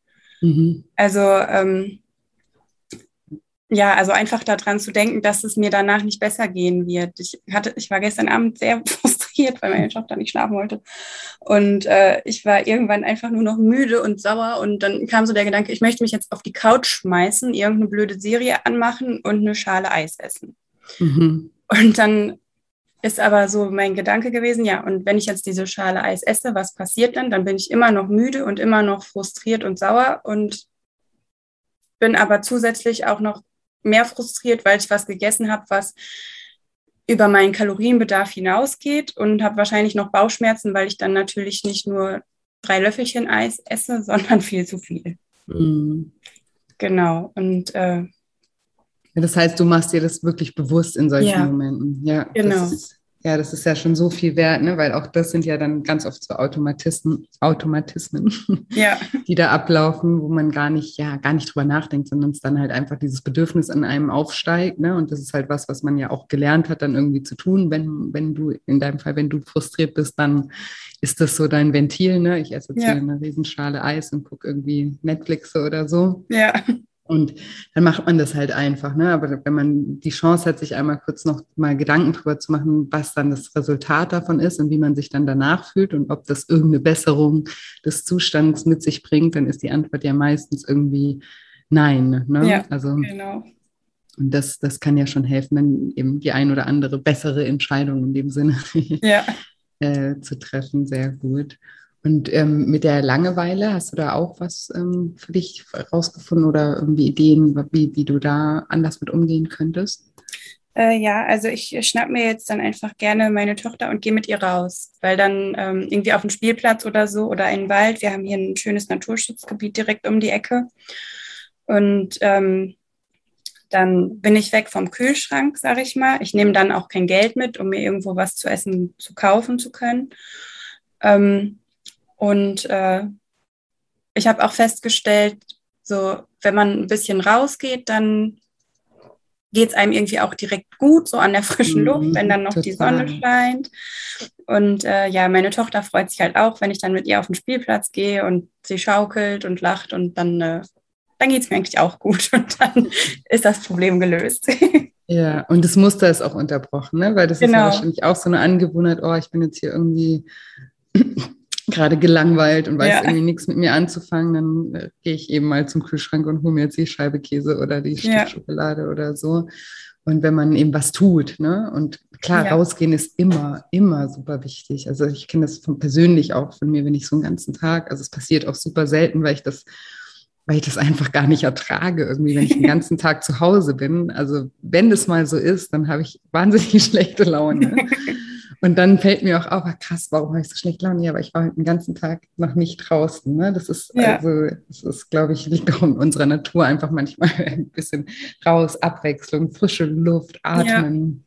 Mhm. Also ähm, ja, also einfach daran zu denken, dass es mir danach nicht besser gehen wird. Ich hatte, ich war gestern Abend sehr frustriert, weil meine Tochter nicht schlafen wollte. Und äh, ich war irgendwann einfach nur noch müde und sauer. Und dann kam so der Gedanke, ich möchte mich jetzt auf die Couch schmeißen, irgendeine blöde Serie anmachen und eine Schale Eis essen. Mhm. Und dann ist aber so mein Gedanke gewesen, ja, und wenn ich jetzt diese Schale Eis esse, was passiert dann? Dann bin ich immer noch müde und immer noch frustriert und sauer und bin aber zusätzlich auch noch mehr frustriert, weil ich was gegessen habe, was über meinen Kalorienbedarf hinausgeht und habe wahrscheinlich noch Bauchschmerzen, weil ich dann natürlich nicht nur drei Löffelchen Eis esse, sondern viel zu viel. Mhm. Genau. Und äh, das heißt, du machst dir das wirklich bewusst in solchen ja, Momenten. Ja, genau. Das ist, ja, das ist ja schon so viel wert, ne? weil auch das sind ja dann ganz oft so Automatismen, Automatismen, ja. die da ablaufen, wo man gar nicht, ja, gar nicht drüber nachdenkt, sondern es dann halt einfach dieses Bedürfnis an einem aufsteigt. Ne? Und das ist halt was, was man ja auch gelernt hat, dann irgendwie zu tun. Wenn, wenn du, in deinem Fall, wenn du frustriert bist, dann ist das so dein Ventil. Ne? Ich esse jetzt ja. hier eine Riesenschale Eis und gucke irgendwie Netflix oder so. Ja. Und dann macht man das halt einfach. Ne? Aber wenn man die Chance hat, sich einmal kurz noch mal Gedanken darüber zu machen, was dann das Resultat davon ist und wie man sich dann danach fühlt und ob das irgendeine Besserung des Zustands mit sich bringt, dann ist die Antwort ja meistens irgendwie nein. Ne? Ja, also, genau. Und das, das kann ja schon helfen, dann eben die ein oder andere bessere Entscheidung in dem Sinne ja. äh, zu treffen. Sehr gut. Und ähm, mit der Langeweile, hast du da auch was ähm, für dich rausgefunden oder irgendwie Ideen, wie, wie du da anders mit umgehen könntest? Äh, ja, also ich schnapp mir jetzt dann einfach gerne meine Tochter und gehe mit ihr raus, weil dann ähm, irgendwie auf den Spielplatz oder so oder in den Wald. Wir haben hier ein schönes Naturschutzgebiet direkt um die Ecke. Und ähm, dann bin ich weg vom Kühlschrank, sage ich mal. Ich nehme dann auch kein Geld mit, um mir irgendwo was zu essen zu kaufen zu können. Ähm, und äh, ich habe auch festgestellt, so wenn man ein bisschen rausgeht, dann geht es einem irgendwie auch direkt gut, so an der frischen mhm, Luft, wenn dann noch total. die Sonne scheint. Und äh, ja, meine Tochter freut sich halt auch, wenn ich dann mit ihr auf den Spielplatz gehe und sie schaukelt und lacht und dann, äh, dann geht es mir eigentlich auch gut und dann ist das Problem gelöst. Ja, und das Muster ist auch unterbrochen, ne? weil das genau. ist ja genau. wahrscheinlich auch so eine Angewohnheit, oh, ich bin jetzt hier irgendwie gerade gelangweilt und weiß ja. irgendwie nichts mit mir anzufangen, dann äh, gehe ich eben mal zum Kühlschrank und hole mir jetzt die Scheibe Käse oder die ja. Schokolade oder so. Und wenn man eben was tut, ne? Und klar, ja. rausgehen ist immer, immer super wichtig. Also ich kenne das von, persönlich auch von mir, wenn ich so einen ganzen Tag, also es passiert auch super selten, weil ich das, weil ich das einfach gar nicht ertrage, irgendwie, wenn ich den ganzen Tag zu Hause bin. Also wenn das mal so ist, dann habe ich wahnsinnig schlechte Laune. Und dann fällt mir auch auf, ah, krass, warum habe ich so schlecht Laune? Ja, aber ich war heute den ganzen Tag noch nicht draußen. Ne? Das ist, ja. also, das ist, glaube ich, liegt auch in unserer Natur einfach manchmal ein bisschen raus, Abwechslung, frische Luft, atmen.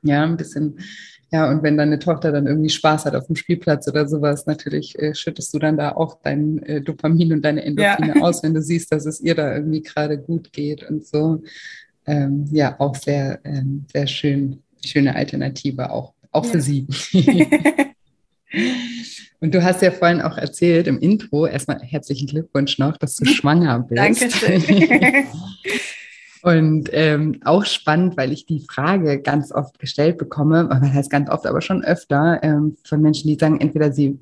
Ja, ja ein bisschen. Ja, und wenn deine Tochter dann irgendwie Spaß hat auf dem Spielplatz oder sowas, natürlich äh, schüttest du dann da auch dein äh, Dopamin und deine Endorphine ja. aus, wenn du siehst, dass es ihr da irgendwie gerade gut geht und so. Ähm, ja, auch sehr, ähm, sehr schön, schöne Alternative auch auch ja. für Sie. Und du hast ja vorhin auch erzählt im Intro, erstmal herzlichen Glückwunsch noch, dass du schwanger bist. Dankeschön. Und ähm, auch spannend, weil ich die Frage ganz oft gestellt bekomme, das heißt ganz oft, aber schon öfter, ähm, von Menschen, die sagen, entweder sie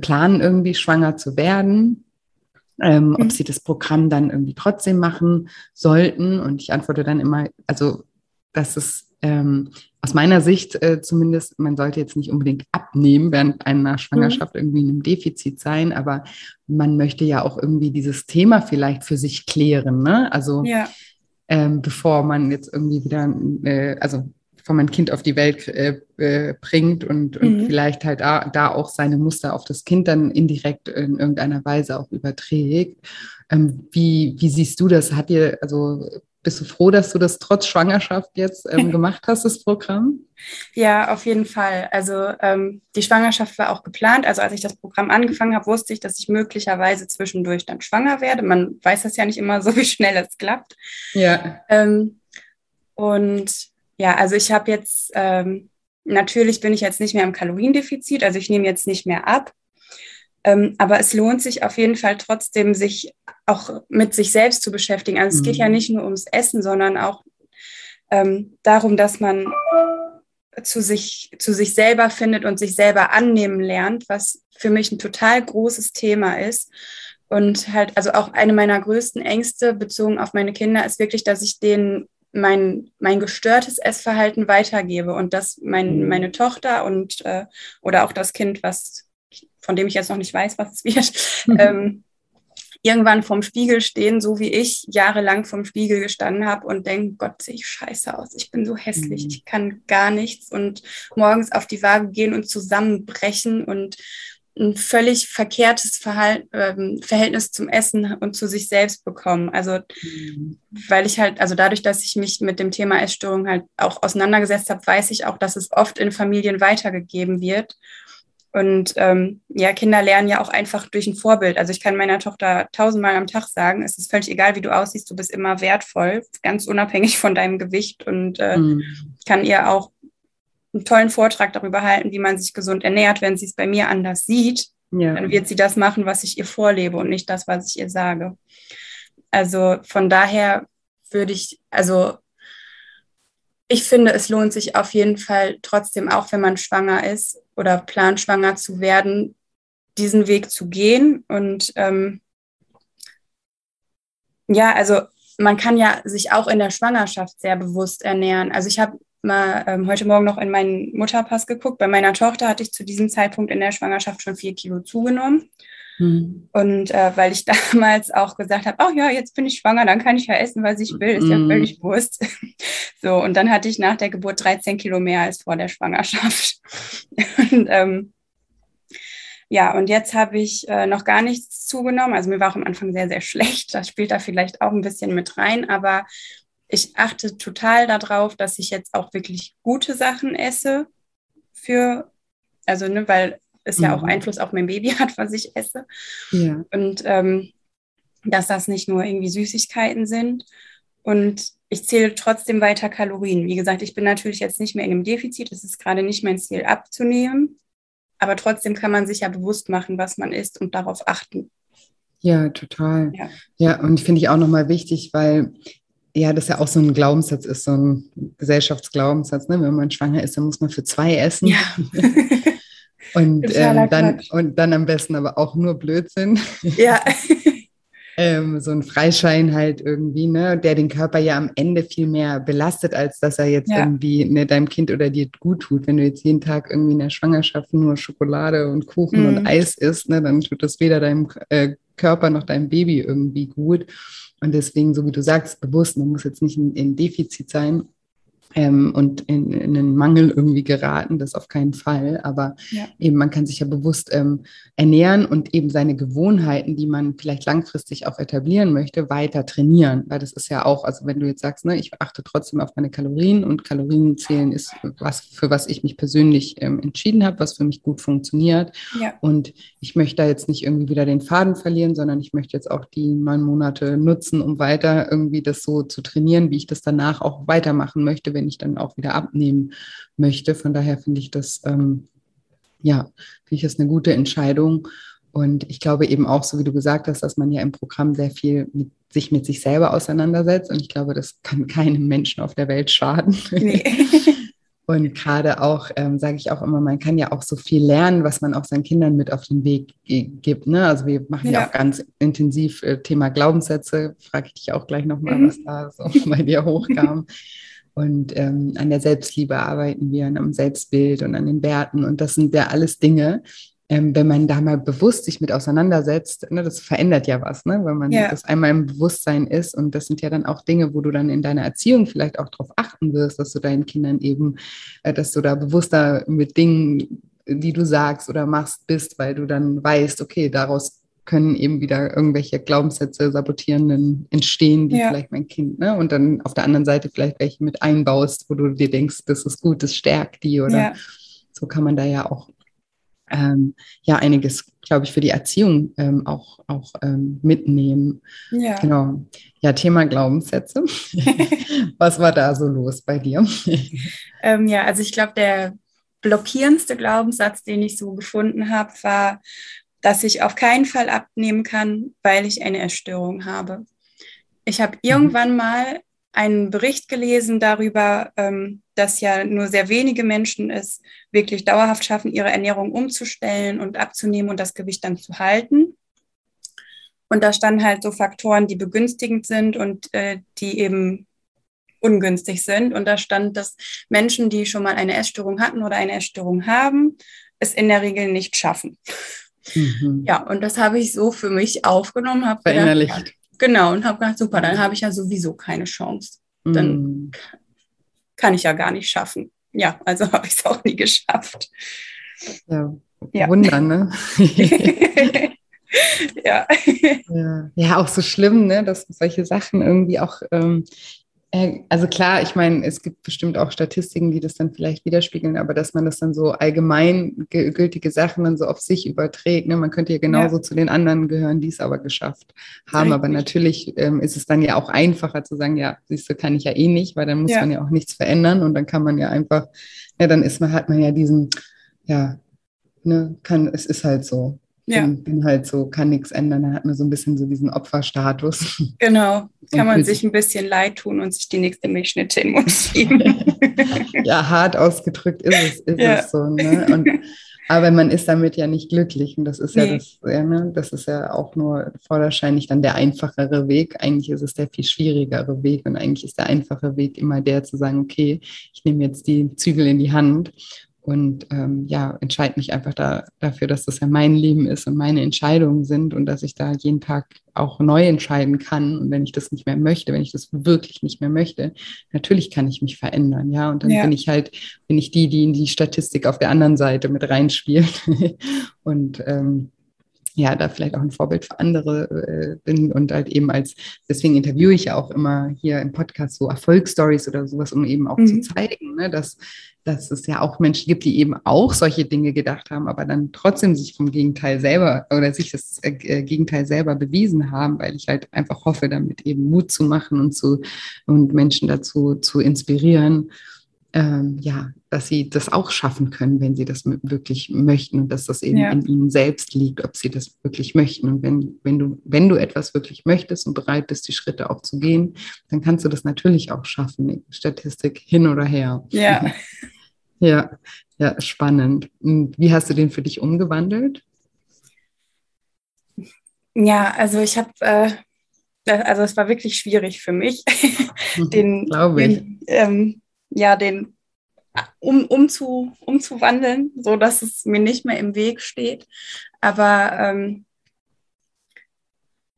planen irgendwie schwanger zu werden, ähm, mhm. ob sie das Programm dann irgendwie trotzdem machen sollten. Und ich antworte dann immer, also, dass es ähm, aus meiner Sicht äh, zumindest, man sollte jetzt nicht unbedingt abnehmen während einer Schwangerschaft, mhm. irgendwie in einem Defizit sein, aber man möchte ja auch irgendwie dieses Thema vielleicht für sich klären. Ne? Also ja. ähm, bevor man jetzt irgendwie wieder, äh, also bevor man ein Kind auf die Welt äh, äh, bringt und, und mhm. vielleicht halt da, da, auch seine Muster auf das Kind dann indirekt in irgendeiner Weise auch überträgt. Ähm, wie, wie siehst du das? Hat dir, also bist du froh, dass du das trotz Schwangerschaft jetzt ähm, gemacht hast, das Programm? Ja, auf jeden Fall. Also ähm, die Schwangerschaft war auch geplant. Also als ich das Programm angefangen habe, wusste ich, dass ich möglicherweise zwischendurch dann schwanger werde. Man weiß das ja nicht immer so, wie schnell es klappt. Ja. Ähm, und ja, also ich habe jetzt, ähm, natürlich bin ich jetzt nicht mehr im Kaloriendefizit, also ich nehme jetzt nicht mehr ab. Ähm, aber es lohnt sich auf jeden Fall trotzdem, sich auch mit sich selbst zu beschäftigen. Also es geht ja mhm. nicht nur ums Essen, sondern auch ähm, darum, dass man zu sich, zu sich selber findet und sich selber annehmen lernt, was für mich ein total großes Thema ist. Und halt, also auch eine meiner größten Ängste bezogen auf meine Kinder ist wirklich, dass ich denen mein, mein gestörtes Essverhalten weitergebe und dass mein, mhm. meine Tochter und äh, oder auch das Kind, was von dem ich jetzt noch nicht weiß, was es wird, mhm. ähm, irgendwann vorm Spiegel stehen, so wie ich jahrelang vorm Spiegel gestanden habe und denke, Gott, sehe ich scheiße aus. Ich bin so hässlich, mhm. ich kann gar nichts und morgens auf die Waage gehen und zusammenbrechen und ein völlig verkehrtes Verhalt, ähm, Verhältnis zum Essen und zu sich selbst bekommen. Also, mhm. weil ich halt, also dadurch, dass ich mich mit dem Thema Essstörung halt auch auseinandergesetzt habe, weiß ich auch, dass es oft in Familien weitergegeben wird. Und ähm, ja, Kinder lernen ja auch einfach durch ein Vorbild. Also ich kann meiner Tochter tausendmal am Tag sagen, es ist völlig egal, wie du aussiehst, du bist immer wertvoll, ganz unabhängig von deinem Gewicht. Und äh, mhm. kann ihr auch einen tollen Vortrag darüber halten, wie man sich gesund ernährt. Wenn sie es bei mir anders sieht, ja. dann wird sie das machen, was ich ihr vorlebe und nicht das, was ich ihr sage. Also von daher würde ich, also ich finde, es lohnt sich auf jeden Fall trotzdem, auch wenn man schwanger ist oder plant, schwanger zu werden, diesen Weg zu gehen. Und ähm, ja, also man kann ja sich auch in der Schwangerschaft sehr bewusst ernähren. Also ich habe mal ähm, heute Morgen noch in meinen Mutterpass geguckt. Bei meiner Tochter hatte ich zu diesem Zeitpunkt in der Schwangerschaft schon vier Kilo zugenommen. Mhm. Und äh, weil ich damals auch gesagt habe, oh ja, jetzt bin ich schwanger, dann kann ich ja essen, was ich will, ist ja mhm. völlig Wurst. so, und dann hatte ich nach der Geburt 13 Kilo mehr als vor der Schwangerschaft. und, ähm, ja, und jetzt habe ich äh, noch gar nichts zugenommen. Also mir war auch am Anfang sehr, sehr schlecht. Das spielt da vielleicht auch ein bisschen mit rein, aber ich achte total darauf, dass ich jetzt auch wirklich gute Sachen esse für, also, ne, weil es ja auch mhm. Einfluss auf mein Baby hat, was ich esse. Ja. Und ähm, dass das nicht nur irgendwie Süßigkeiten sind. Und ich zähle trotzdem weiter Kalorien. Wie gesagt, ich bin natürlich jetzt nicht mehr in einem Defizit. Es ist gerade nicht mein Ziel abzunehmen. Aber trotzdem kann man sich ja bewusst machen, was man isst und darauf achten. Ja, total. Ja, ja und finde ich auch nochmal wichtig, weil ja, das ja auch so ein Glaubenssatz ist, so ein Gesellschaftsglaubenssatz. Ne? Wenn man schwanger ist, dann muss man für zwei essen. Ja. Und, ähm, dann, und dann am besten aber auch nur Blödsinn. Ja. ähm, so ein Freischein halt irgendwie, ne, der den Körper ja am Ende viel mehr belastet, als dass er jetzt ja. irgendwie ne, deinem Kind oder dir gut tut. Wenn du jetzt jeden Tag irgendwie in der Schwangerschaft nur Schokolade und Kuchen mhm. und Eis isst, ne, dann tut das weder deinem äh, Körper noch deinem Baby irgendwie gut. Und deswegen, so wie du sagst, bewusst, man muss jetzt nicht in, in Defizit sein, ähm, und in, in, einen Mangel irgendwie geraten, das auf keinen Fall. Aber ja. eben man kann sich ja bewusst ähm, ernähren und eben seine Gewohnheiten, die man vielleicht langfristig auch etablieren möchte, weiter trainieren. Weil das ist ja auch, also wenn du jetzt sagst, ne, ich achte trotzdem auf meine Kalorien und Kalorien zählen ist was, für was ich mich persönlich ähm, entschieden habe, was für mich gut funktioniert. Ja. Und ich möchte da jetzt nicht irgendwie wieder den Faden verlieren, sondern ich möchte jetzt auch die neun Monate nutzen, um weiter irgendwie das so zu trainieren, wie ich das danach auch weitermachen möchte, wenn wenn ich dann auch wieder abnehmen möchte. Von daher finde ich das, ähm, ja, finde ich das eine gute Entscheidung. Und ich glaube eben auch, so wie du gesagt hast, dass man ja im Programm sehr viel mit sich mit sich selber auseinandersetzt. Und ich glaube, das kann keinem Menschen auf der Welt schaden. Nee. Und gerade auch, ähm, sage ich auch immer, man kann ja auch so viel lernen, was man auch seinen Kindern mit auf den Weg gibt. Ne? Also wir machen ja, ja auch ganz intensiv äh, Thema Glaubenssätze. Frage ich dich auch gleich nochmal, mhm. was da so bei dir hochkam. Und ähm, an der Selbstliebe arbeiten wir, und am Selbstbild und an den Werten. Und das sind ja alles Dinge, ähm, wenn man da mal bewusst sich mit auseinandersetzt, ne, das verändert ja was, ne? wenn man ja. das einmal im Bewusstsein ist. Und das sind ja dann auch Dinge, wo du dann in deiner Erziehung vielleicht auch darauf achten wirst, dass du deinen Kindern eben, äh, dass du da bewusster mit Dingen, die du sagst oder machst, bist, weil du dann weißt, okay, daraus können eben wieder irgendwelche Glaubenssätze, sabotierenden entstehen, die ja. vielleicht mein Kind, ne? Und dann auf der anderen Seite vielleicht welche mit einbaust, wo du dir denkst, das ist gut, das stärkt die oder ja. so kann man da ja auch ähm, ja einiges, glaube ich, für die Erziehung ähm, auch, auch ähm, mitnehmen. Ja. Genau. Ja, Thema Glaubenssätze. Was war da so los bei dir? Ähm, ja, also ich glaube, der blockierendste Glaubenssatz, den ich so gefunden habe, war, dass ich auf keinen Fall abnehmen kann, weil ich eine Essstörung habe. Ich habe mhm. irgendwann mal einen Bericht gelesen darüber, ähm, dass ja nur sehr wenige Menschen es wirklich dauerhaft schaffen, ihre Ernährung umzustellen und abzunehmen und das Gewicht dann zu halten. Und da standen halt so Faktoren, die begünstigend sind und äh, die eben ungünstig sind. Und da stand, dass Menschen, die schon mal eine Essstörung hatten oder eine Essstörung haben, es in der Regel nicht schaffen. Mhm. Ja, und das habe ich so für mich aufgenommen. Habe Verinnerlicht. Gedacht, genau, und habe gedacht, super, dann habe ich ja sowieso keine Chance. Dann mhm. kann ich ja gar nicht schaffen. Ja, also habe ich es auch nie geschafft. Ja, ja. Wunder, ne? ja. ja. ja. auch so schlimm, ne, dass solche Sachen irgendwie auch ähm, äh, also klar, ich meine, es gibt bestimmt auch Statistiken, die das dann vielleicht widerspiegeln, aber dass man das dann so allgemein gültige Sachen dann so auf sich überträgt. Ne? Man könnte ja genauso ja. zu den anderen gehören, die es aber geschafft haben. Richtig. Aber natürlich ähm, ist es dann ja auch einfacher zu sagen, ja, siehst du, kann ich ja eh nicht, weil dann muss ja. man ja auch nichts verändern und dann kann man ja einfach, ja, dann ist man, hat man ja diesen, ja, ne, kann, es ist halt so. Ja. Bin, bin halt so, kann nichts ändern. Dann hat man so ein bisschen so diesen Opferstatus. Genau, kann man sich ein bisschen leid tun und sich die nächste Milchschnitte in den Mund schieben. ja, hart ausgedrückt ist es, ist ja. es so. Ne? Und, aber man ist damit ja nicht glücklich. Und das ist nee. ja das, ja, ne? das ist ja auch nur vorderscheinlich dann der einfachere Weg. Eigentlich ist es der viel schwierigere Weg. Und eigentlich ist der einfache Weg immer der zu sagen, okay, ich nehme jetzt die Zügel in die Hand und ähm, ja, entscheide mich einfach da, dafür, dass das ja mein Leben ist und meine Entscheidungen sind und dass ich da jeden Tag auch neu entscheiden kann. Und wenn ich das nicht mehr möchte, wenn ich das wirklich nicht mehr möchte, natürlich kann ich mich verändern, ja. Und dann ja. bin ich halt, bin ich die, die in die Statistik auf der anderen Seite mit reinspielt. und ähm, ja, da vielleicht auch ein Vorbild für andere äh, bin und halt eben als, deswegen interviewe ich ja auch immer hier im Podcast so Erfolgsstories oder sowas, um eben auch mhm. zu zeigen, ne, dass, dass es ja auch Menschen gibt, die eben auch solche Dinge gedacht haben, aber dann trotzdem sich vom Gegenteil selber oder sich das äh, äh Gegenteil selber bewiesen haben, weil ich halt einfach hoffe, damit eben Mut zu machen und zu und Menschen dazu zu inspirieren ähm, ja, dass sie das auch schaffen können, wenn sie das wirklich möchten und dass das eben ja. in ihnen selbst liegt, ob sie das wirklich möchten. Und wenn, wenn du, wenn du etwas wirklich möchtest und bereit bist, die Schritte auch zu gehen, dann kannst du das natürlich auch schaffen. Statistik hin oder her. Ja. ja, ja, spannend. Und wie hast du den für dich umgewandelt? Ja, also ich habe, äh, also es war wirklich schwierig für mich, den, Glaube ich. Den, ähm, ja, den um, umzu, umzuwandeln, so dass es mir nicht mehr im Weg steht. Aber ähm,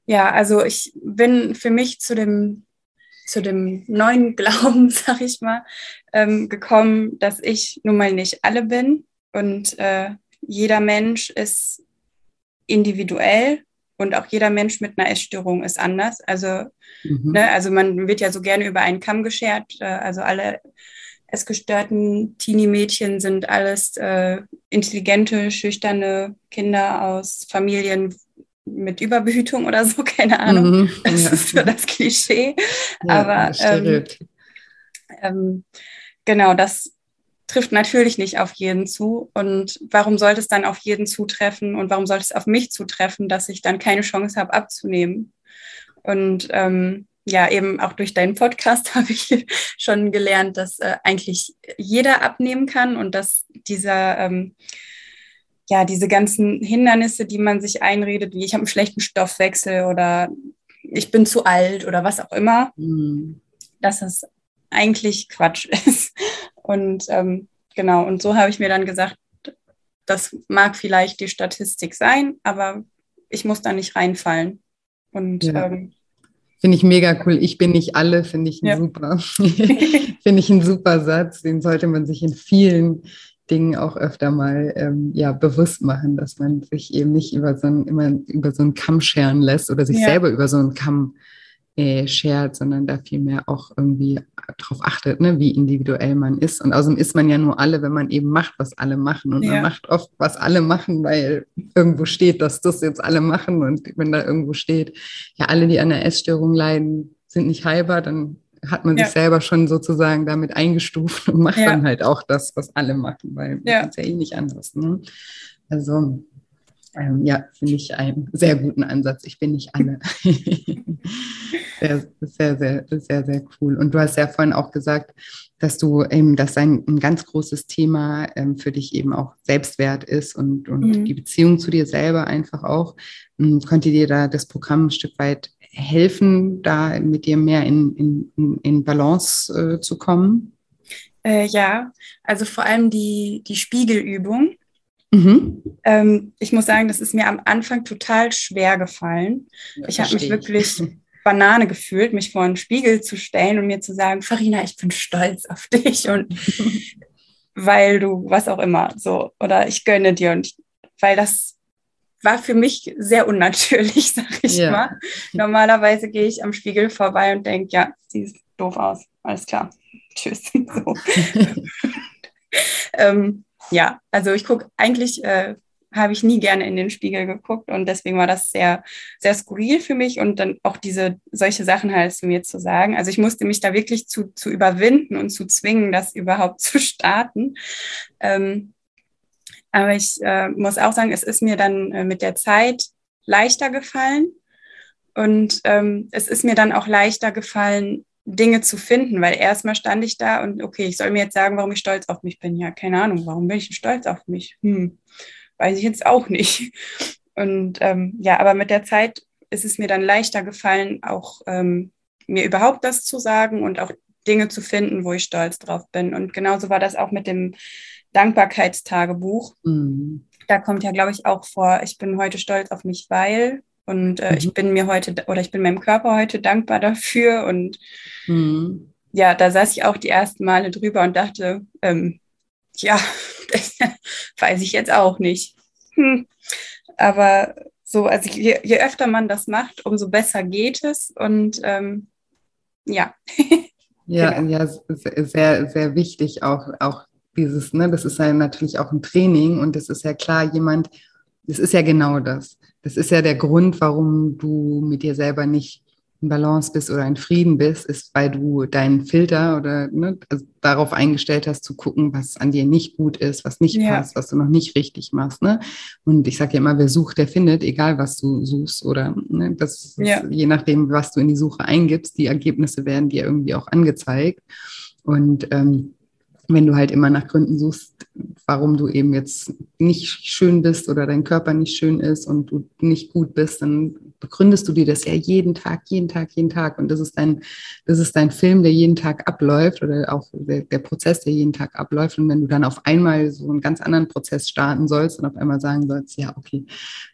ja, also ich bin für mich zu dem, zu dem neuen Glauben, sag ich mal, ähm, gekommen, dass ich nun mal nicht alle bin und äh, jeder Mensch ist individuell und auch jeder Mensch mit einer Essstörung ist anders. Also, mhm. ne, also man wird ja so gerne über einen Kamm geschert. Äh, also alle essgestörten Teenie-Mädchen sind alles äh, intelligente, schüchterne Kinder aus Familien mit Überbehütung oder so, keine Ahnung. Mhm, das ja. ist so das Klischee. Ja, Aber ähm, ähm, genau, das trifft natürlich nicht auf jeden zu. Und warum sollte es dann auf jeden zutreffen und warum sollte es auf mich zutreffen, dass ich dann keine Chance habe abzunehmen? Und ähm, ja, eben auch durch deinen Podcast habe ich schon gelernt, dass äh, eigentlich jeder abnehmen kann und dass dieser, ähm, ja, diese ganzen Hindernisse, die man sich einredet, wie ich habe einen schlechten Stoffwechsel oder ich bin zu alt oder was auch immer, mhm. dass es eigentlich Quatsch ist. Und ähm, genau, und so habe ich mir dann gesagt, das mag vielleicht die Statistik sein, aber ich muss da nicht reinfallen. Und ja. ähm, Finde ich mega cool. Ich bin nicht alle, finde ich ja. super. finde ich ein super Satz. Den sollte man sich in vielen Dingen auch öfter mal ähm, ja, bewusst machen, dass man sich eben nicht über so einen, immer über so einen Kamm scheren lässt oder sich ja. selber über so einen Kamm äh, schert, sondern da vielmehr auch irgendwie darauf achtet, ne, wie individuell man ist. Und außerdem ist man ja nur alle, wenn man eben macht, was alle machen. Und ja. man macht oft, was alle machen, weil irgendwo steht, dass das jetzt alle machen. Und wenn da irgendwo steht, ja, alle, die an einer Essstörung leiden, sind nicht heilbar, dann hat man ja. sich selber schon sozusagen damit eingestuft und macht ja. dann halt auch das, was alle machen, weil ja. ist ja eh nicht anders. Ne? Also Ähm, ja, finde ich einen sehr guten Ansatz. Ich bin nicht alle. sehr, sehr, sehr, sehr, sehr cool. Und du hast ja vorhin auch gesagt, dass du eben, dass ein, ein ganz großes Thema ähm, für dich eben auch Selbstwert ist und, und mhm. die Beziehung zu dir selber einfach auch. Ähm, konnte dir da das Programm ein Stück weit helfen, da mit dir mehr in, in, in Balance äh, zu kommen? Äh, ja, also vor allem die, die Spiegelübung. Mhm. Ähm, ich muss sagen, das ist mir am Anfang total schwer gefallen. Ja, ich habe mich wirklich Banane gefühlt, mich vor einen Spiegel zu stellen und mir zu sagen, Farina, ich bin stolz auf dich und weil du was auch immer so oder ich gönne dir und weil das war für mich sehr unnatürlich, sag ich ja. mal. Normalerweise gehe ich am Spiegel vorbei und denke, ja, siehst doof aus, alles klar, tschüss. So. ähm, ja, also ich gucke eigentlich äh, habe ich nie gerne in den Spiegel geguckt und deswegen war das sehr, sehr skurril für mich und dann auch diese solche Sachen halt zu mir zu sagen. Also ich musste mich da wirklich zu, zu überwinden und zu zwingen, das überhaupt zu starten. Ähm, aber ich äh, muss auch sagen, es ist mir dann äh, mit der Zeit leichter gefallen und ähm, es ist mir dann auch leichter gefallen, Dinge zu finden, weil erstmal stand ich da und okay, ich soll mir jetzt sagen, warum ich stolz auf mich bin. Ja, keine Ahnung, warum bin ich stolz auf mich? Hm weiß ich jetzt auch nicht. Und ähm, ja, aber mit der Zeit ist es mir dann leichter gefallen, auch ähm, mir überhaupt das zu sagen und auch Dinge zu finden, wo ich stolz drauf bin. Und genauso war das auch mit dem Dankbarkeitstagebuch. Mhm. Da kommt ja, glaube ich, auch vor, ich bin heute stolz auf mich, weil und äh, mhm. ich bin mir heute oder ich bin meinem Körper heute dankbar dafür. Und mhm. ja, da saß ich auch die ersten Male drüber und dachte, ähm, ja, weiß ich jetzt auch nicht. Hm. Aber so, also je, je, öfter man das macht, umso besser geht es. Und ähm, ja. ja, genau. ja, sehr, sehr wichtig auch, auch dieses, ne, das ist ja natürlich auch ein Training und das ist ja klar, jemand, das ist ja genau das. Das ist ja der Grund, warum du mit dir selber nicht in Balance bist oder in Frieden bist, ist, weil du deinen Filter oder ne, also darauf eingestellt hast, zu gucken, was an dir nicht gut ist, was nicht ja. passt, was du noch nicht richtig machst. Ne? Und ich sage ja immer, wer sucht, der findet, egal was du suchst oder ne, das ja. ist, je nachdem, was du in die Suche eingibst, die Ergebnisse werden dir irgendwie auch angezeigt. Und ähm, wenn du halt immer nach Gründen suchst, warum du eben jetzt nicht schön bist oder dein Körper nicht schön ist und du nicht gut bist, dann begründest du dir das ja jeden Tag, jeden Tag, jeden Tag. Und das ist dein, das ist dein Film, der jeden Tag abläuft oder auch der, der Prozess, der jeden Tag abläuft. Und wenn du dann auf einmal so einen ganz anderen Prozess starten sollst und auf einmal sagen sollst, ja, okay,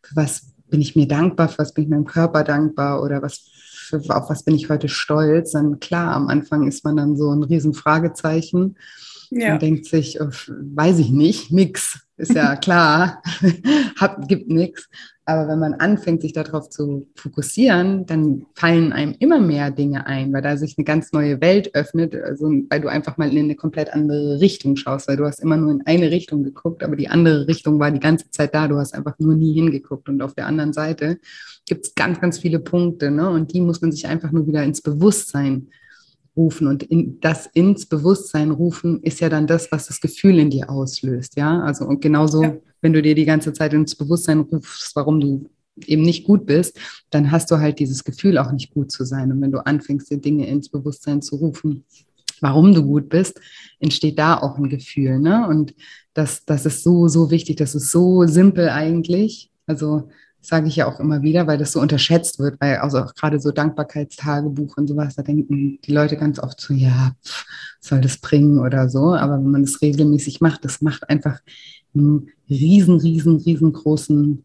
für was bin ich mir dankbar, für was bin ich meinem Körper dankbar oder was auf was bin ich heute stolz, dann klar, am Anfang ist man dann so ein Riesenfragezeichen. Ja. Und denkt sich, äh, weiß ich nicht, nix, ist ja klar, Hab, gibt nichts. Aber wenn man anfängt, sich darauf zu fokussieren, dann fallen einem immer mehr Dinge ein, weil da sich eine ganz neue Welt öffnet, also weil du einfach mal in eine komplett andere Richtung schaust, weil du hast immer nur in eine Richtung geguckt, aber die andere Richtung war die ganze Zeit da, du hast einfach nur nie hingeguckt. Und auf der anderen Seite gibt es ganz, ganz viele Punkte, ne? Und die muss man sich einfach nur wieder ins Bewusstsein rufen. Und in, das ins Bewusstsein rufen ist ja dann das, was das Gefühl in dir auslöst. Ja, also und genauso, ja. wenn du dir die ganze Zeit ins Bewusstsein rufst, warum du eben nicht gut bist, dann hast du halt dieses Gefühl auch nicht gut zu sein. Und wenn du anfängst, dir Dinge ins Bewusstsein zu rufen, warum du gut bist, entsteht da auch ein Gefühl. Ne? Und das, das ist so, so wichtig, das ist so simpel eigentlich. Also sage ich ja auch immer wieder, weil das so unterschätzt wird, weil also auch gerade so Dankbarkeitstagebuch und sowas, da denken die Leute ganz oft so, ja, pff, soll das bringen oder so. Aber wenn man das regelmäßig macht, das macht einfach einen riesen, riesen, riesengroßen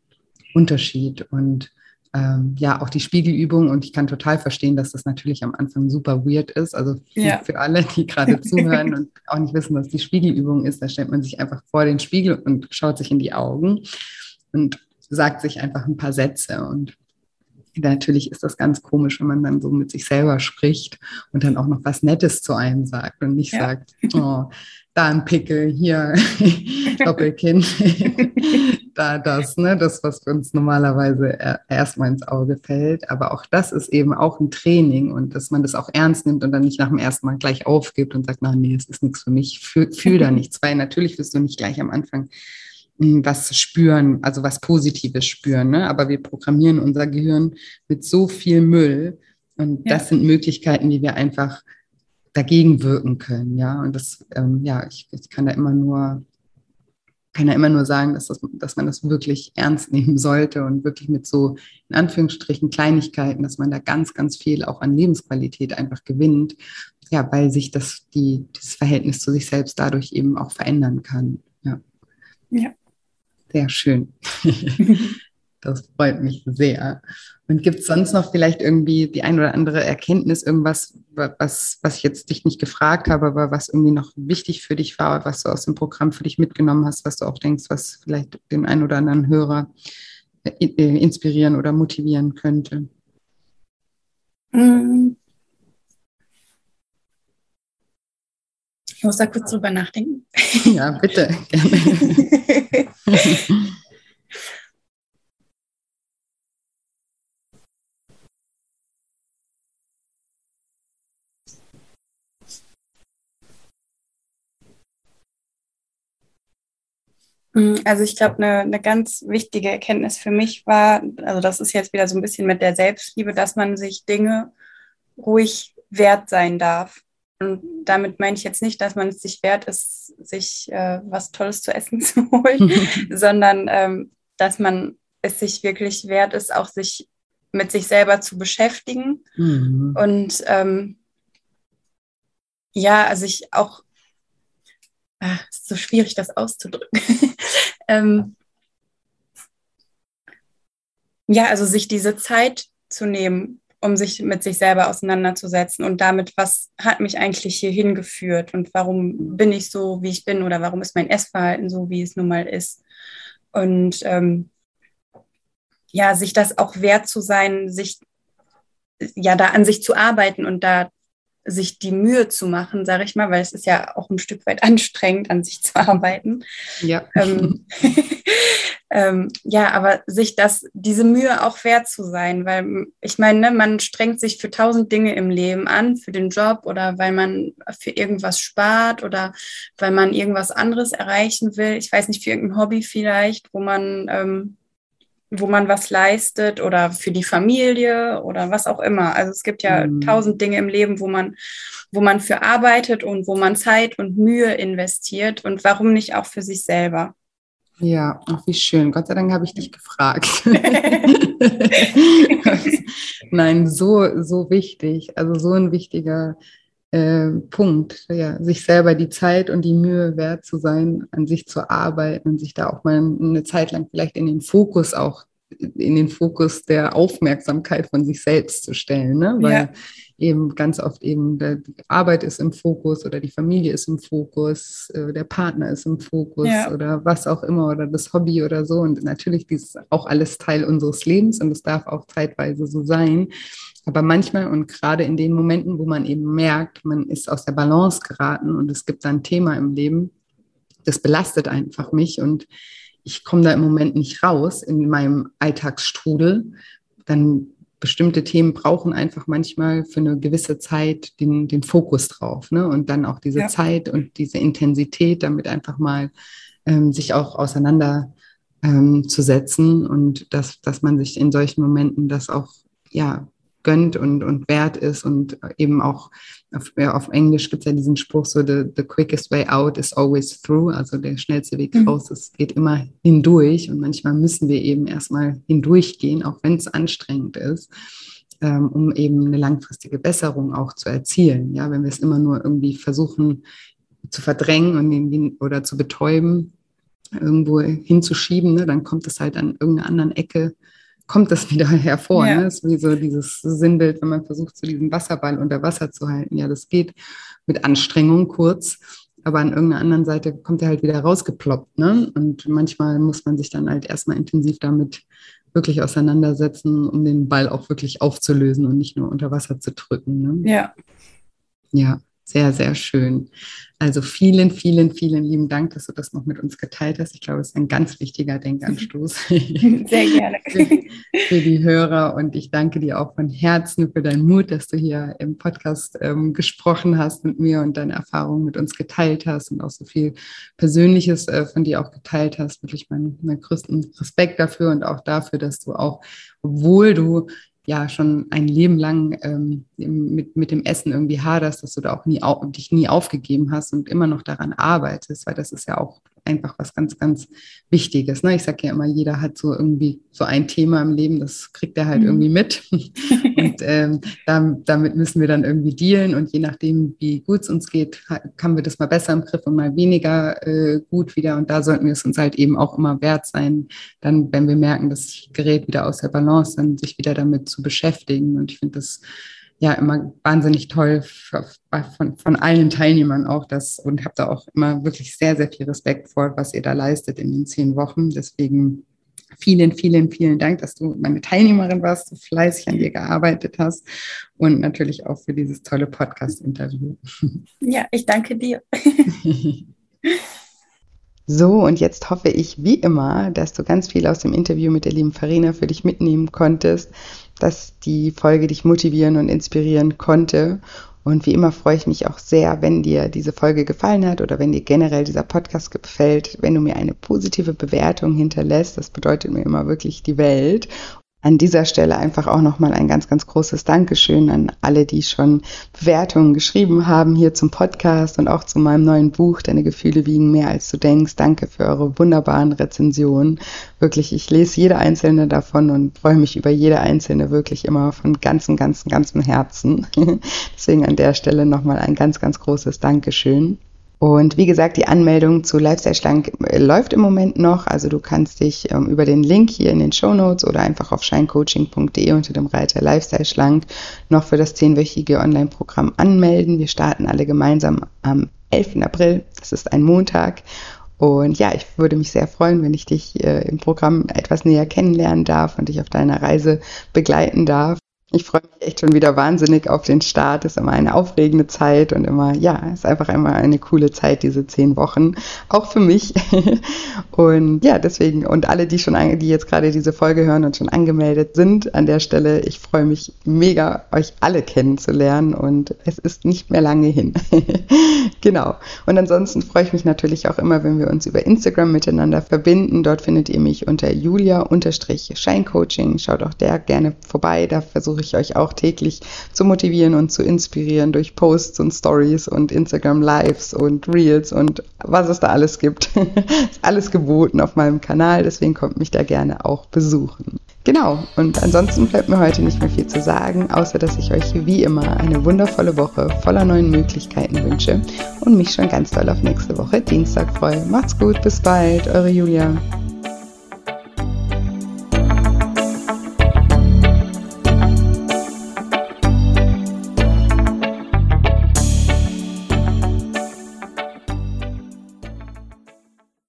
Unterschied. Und ähm, ja, auch die Spiegelübung. Und ich kann total verstehen, dass das natürlich am Anfang super weird ist. Also ja. für alle, die gerade zuhören und auch nicht wissen, was die Spiegelübung ist, da stellt man sich einfach vor den Spiegel und schaut sich in die Augen. Und sagt sich einfach ein paar Sätze und natürlich ist das ganz komisch, wenn man dann so mit sich selber spricht und dann auch noch was Nettes zu einem sagt und nicht ja. sagt, oh, da ein Pickel, hier Doppelkinn, da das, ne, das, was uns normalerweise erstmal ins Auge fällt. Aber auch das ist eben auch ein Training und dass man das auch ernst nimmt und dann nicht nach dem ersten Mal gleich aufgibt und sagt, na, nee, es ist nichts für mich, fühl, fühl da nichts, weil natürlich wirst du nicht gleich am Anfang was spüren, also was Positives spüren. Ne? Aber wir programmieren unser Gehirn mit so viel Müll. Und ja. das sind Möglichkeiten, wie wir einfach dagegen wirken können. Ja, und das, ähm, ja, ich, ich kann da immer nur kann ja immer nur sagen, dass, das, dass man das wirklich ernst nehmen sollte und wirklich mit so, in Anführungsstrichen, Kleinigkeiten, dass man da ganz, ganz viel auch an Lebensqualität einfach gewinnt, ja, weil sich das, die, dieses Verhältnis zu sich selbst dadurch eben auch verändern kann. Ja. ja. Sehr schön. das freut mich sehr. Und gibt es sonst noch vielleicht irgendwie die ein oder andere Erkenntnis, irgendwas, was, was ich jetzt dich nicht gefragt habe, aber was irgendwie noch wichtig für dich war, was du aus dem Programm für dich mitgenommen hast, was du auch denkst, was vielleicht den einen oder anderen Hörer äh, inspirieren oder motivieren könnte? Mm. Ich muss da kurz drüber nachdenken. Ja, bitte. Gerne. Mm, also ich glaube, eine, eine ganz wichtige Erkenntnis für mich war, also das ist jetzt wieder so ein bisschen mit der Selbstliebe, dass man sich Dinge ruhig wert sein darf. Und damit meine ich jetzt nicht, dass man es sich wert ist, sich äh, was Tolles zu essen zu holen, sondern ähm, dass man es sich wirklich wert ist, auch sich mit sich selber zu beschäftigen. Mhm. Und ähm, ja, also ich auch ah, ist so schwierig, das auszudrücken. ähm, ja, also sich diese Zeit zu nehmen, um sich mit sich selber auseinanderzusetzen und damit, was hat mich eigentlich hier hingeführt und warum bin ich so, wie ich bin oder warum ist mein Essverhalten so, wie es nun mal ist. Und ähm, ja, sich das auch wert zu sein, sich ja da an sich zu arbeiten und da sich die Mühe zu machen, sage ich mal, weil es ist ja auch ein Stück weit anstrengend, an sich zu arbeiten. Ja. Ähm, ähm, ja, aber sich das, diese Mühe auch wert zu sein, weil ich meine, ne, man strengt sich für tausend Dinge im Leben an, für den Job oder weil man für irgendwas spart oder weil man irgendwas anderes erreichen will. Ich weiß nicht, für irgendein Hobby vielleicht, wo man ähm, wo man was leistet oder für die Familie oder was auch immer. Also es gibt ja mhm. tausend Dinge im Leben, wo man, wo man für arbeitet und wo man Zeit und Mühe investiert und warum nicht auch für sich selber. Ja, ach, wie schön. Gott sei Dank habe ich dich gefragt. Nein, so, so wichtig. Also so ein wichtiger äh, Punkt, ja, sich selber die Zeit und die Mühe wert zu sein, an sich zu arbeiten und sich da auch mal eine Zeit lang vielleicht in den Fokus auch in den Fokus der Aufmerksamkeit von sich selbst zu stellen, ne? weil ja. eben ganz oft eben die Arbeit ist im Fokus oder die Familie ist im Fokus, äh, der Partner ist im Fokus ja. oder was auch immer oder das Hobby oder so und natürlich ist auch alles Teil unseres Lebens und es darf auch zeitweise so sein, aber manchmal und gerade in den Momenten, wo man eben merkt, man ist aus der Balance geraten und es gibt ein Thema im Leben, das belastet einfach mich und ich komme da im Moment nicht raus in meinem Alltagsstrudel, dann bestimmte Themen brauchen einfach manchmal für eine gewisse Zeit den, den Fokus drauf. Ne? Und dann auch diese ja. Zeit und diese Intensität, damit einfach mal ähm, sich auch auseinander ähm, zu setzen und dass, dass man sich in solchen Momenten das auch ja, gönnt und, und wert ist und eben auch auf, ja, auf Englisch gibt es ja diesen Spruch so, the, the quickest way out is always through, also der schnellste Weg mhm. raus, es geht immer hindurch und manchmal müssen wir eben erstmal hindurchgehen, auch wenn es anstrengend ist, ähm, um eben eine langfristige Besserung auch zu erzielen. Ja, wenn wir es immer nur irgendwie versuchen zu verdrängen und oder zu betäuben, irgendwo hinzuschieben, ne, dann kommt es halt an irgendeiner anderen Ecke kommt das wieder hervor. Ja. Ne? Das ist wie so dieses Sinnbild, wenn man versucht, so diesen Wasserball unter Wasser zu halten. Ja, das geht mit Anstrengung kurz, aber an irgendeiner anderen Seite kommt er halt wieder rausgeploppt. Ne? Und manchmal muss man sich dann halt erstmal intensiv damit wirklich auseinandersetzen, um den Ball auch wirklich aufzulösen und nicht nur unter Wasser zu drücken. Ne? Ja. Ja, Sehr, sehr schön. Also vielen, vielen, vielen lieben Dank, dass du das noch mit uns geteilt hast. Ich glaube, es ist ein ganz wichtiger Denkanstoß. Sehr gerne. für, für, die Hörer und ich danke dir auch von Herzen für deinen Mut, dass du hier im Podcast ähm, gesprochen hast mit mir und deine Erfahrungen mit uns geteilt hast und auch so viel Persönliches äh, von dir auch geteilt hast. Wirklich meinen, meinen größten Respekt dafür und auch dafür, dass du auch, obwohl du ja schon ein Leben lang ähm, mit, mit dem Essen irgendwie haderst, dass du da auch nie, dich nie aufgegeben hast und immer noch daran arbeitest, weil das ist ja auch einfach was ganz, ganz Wichtiges. Ne? Ich sage ja immer, jeder hat so irgendwie so ein Thema im Leben, das kriegt er halt mhm. irgendwie mit. und ähm, damit müssen wir dann irgendwie dealen. Und je nachdem, wie gut es uns geht, haben wir das mal besser im Griff und mal weniger äh, gut wieder. Und da sollten wir es uns halt eben auch immer wert sein, dann, wenn wir merken, das gerät wieder aus der Balance, dann sich wieder damit zu beschäftigen. Und ich finde das ja immer wahnsinnig toll von, von allen Teilnehmern auch das und habe da auch immer wirklich sehr, sehr viel Respekt vor, was ihr da leistet in den zehn Wochen. Deswegen vielen, vielen, vielen Dank, dass du meine Teilnehmerin warst, so fleißig an dir gearbeitet hast und natürlich auch für dieses tolle Podcast-Interview. Ja, ich danke dir. So, und jetzt hoffe ich wie immer, dass du ganz viel aus dem Interview mit der lieben Farina für dich mitnehmen konntest dass die Folge dich motivieren und inspirieren konnte. Und wie immer freue ich mich auch sehr, wenn dir diese Folge gefallen hat oder wenn dir generell dieser Podcast gefällt, wenn du mir eine positive Bewertung hinterlässt. Das bedeutet mir immer wirklich die Welt an dieser Stelle einfach auch nochmal ein ganz, ganz großes Dankeschön an alle, die schon Bewertungen geschrieben haben hier zum Podcast und auch zu meinem neuen Buch. Deine Gefühle wiegen mehr als du denkst. Danke für eure wunderbaren Rezensionen. Wirklich, ich lese jede einzelne davon und freue mich über jede einzelne wirklich immer von ganzem, ganzem, ganzem Herzen. Deswegen an der Stelle nochmal ein ganz, ganz großes Dankeschön. Und wie gesagt, die Anmeldung zu Lifestyle Schlank äh, läuft im Moment noch. Also du kannst dich ähm, über den Link hier in den Show Notes oder einfach auf shinecoaching.de unter dem Reiter Lifestyle Schlank noch für das zehnwöchige Online-Programm anmelden. Wir starten alle gemeinsam am 11. April. Das ist ein Montag. Und ja, ich würde mich sehr freuen, wenn ich dich äh, im Programm etwas näher kennenlernen darf und dich auf deiner Reise begleiten darf. Ich freue mich echt schon wieder wahnsinnig auf den Start. Ist immer eine aufregende Zeit und immer, ja, ist einfach immer eine coole Zeit, diese zehn Wochen. Auch für mich. Und ja, deswegen, und alle, die schon, die jetzt gerade diese Folge hören und schon angemeldet sind, an der Stelle, ich freue mich mega, euch alle kennenzulernen und es ist nicht mehr lange hin. genau. Und ansonsten freue ich mich natürlich auch immer, wenn wir uns über Instagram miteinander verbinden. Dort findet ihr mich unter julia-scheincoaching. Schaut auch der gerne vorbei. Da versuche versuche ich euch auch täglich zu motivieren und zu inspirieren durch Posts und Stories und Instagram Lives und Reels und was es da alles gibt. ist alles geboten auf meinem Kanal, deswegen kommt mich da gerne auch besuchen. Genau, und ansonsten bleibt mir heute nicht mehr viel zu sagen, außer dass ich euch wie immer eine wundervolle Woche voller neuen Möglichkeiten wünsche und mich schon ganz doll auf nächste Woche Dienstag freue. Macht's gut, bis bald, eure Julia.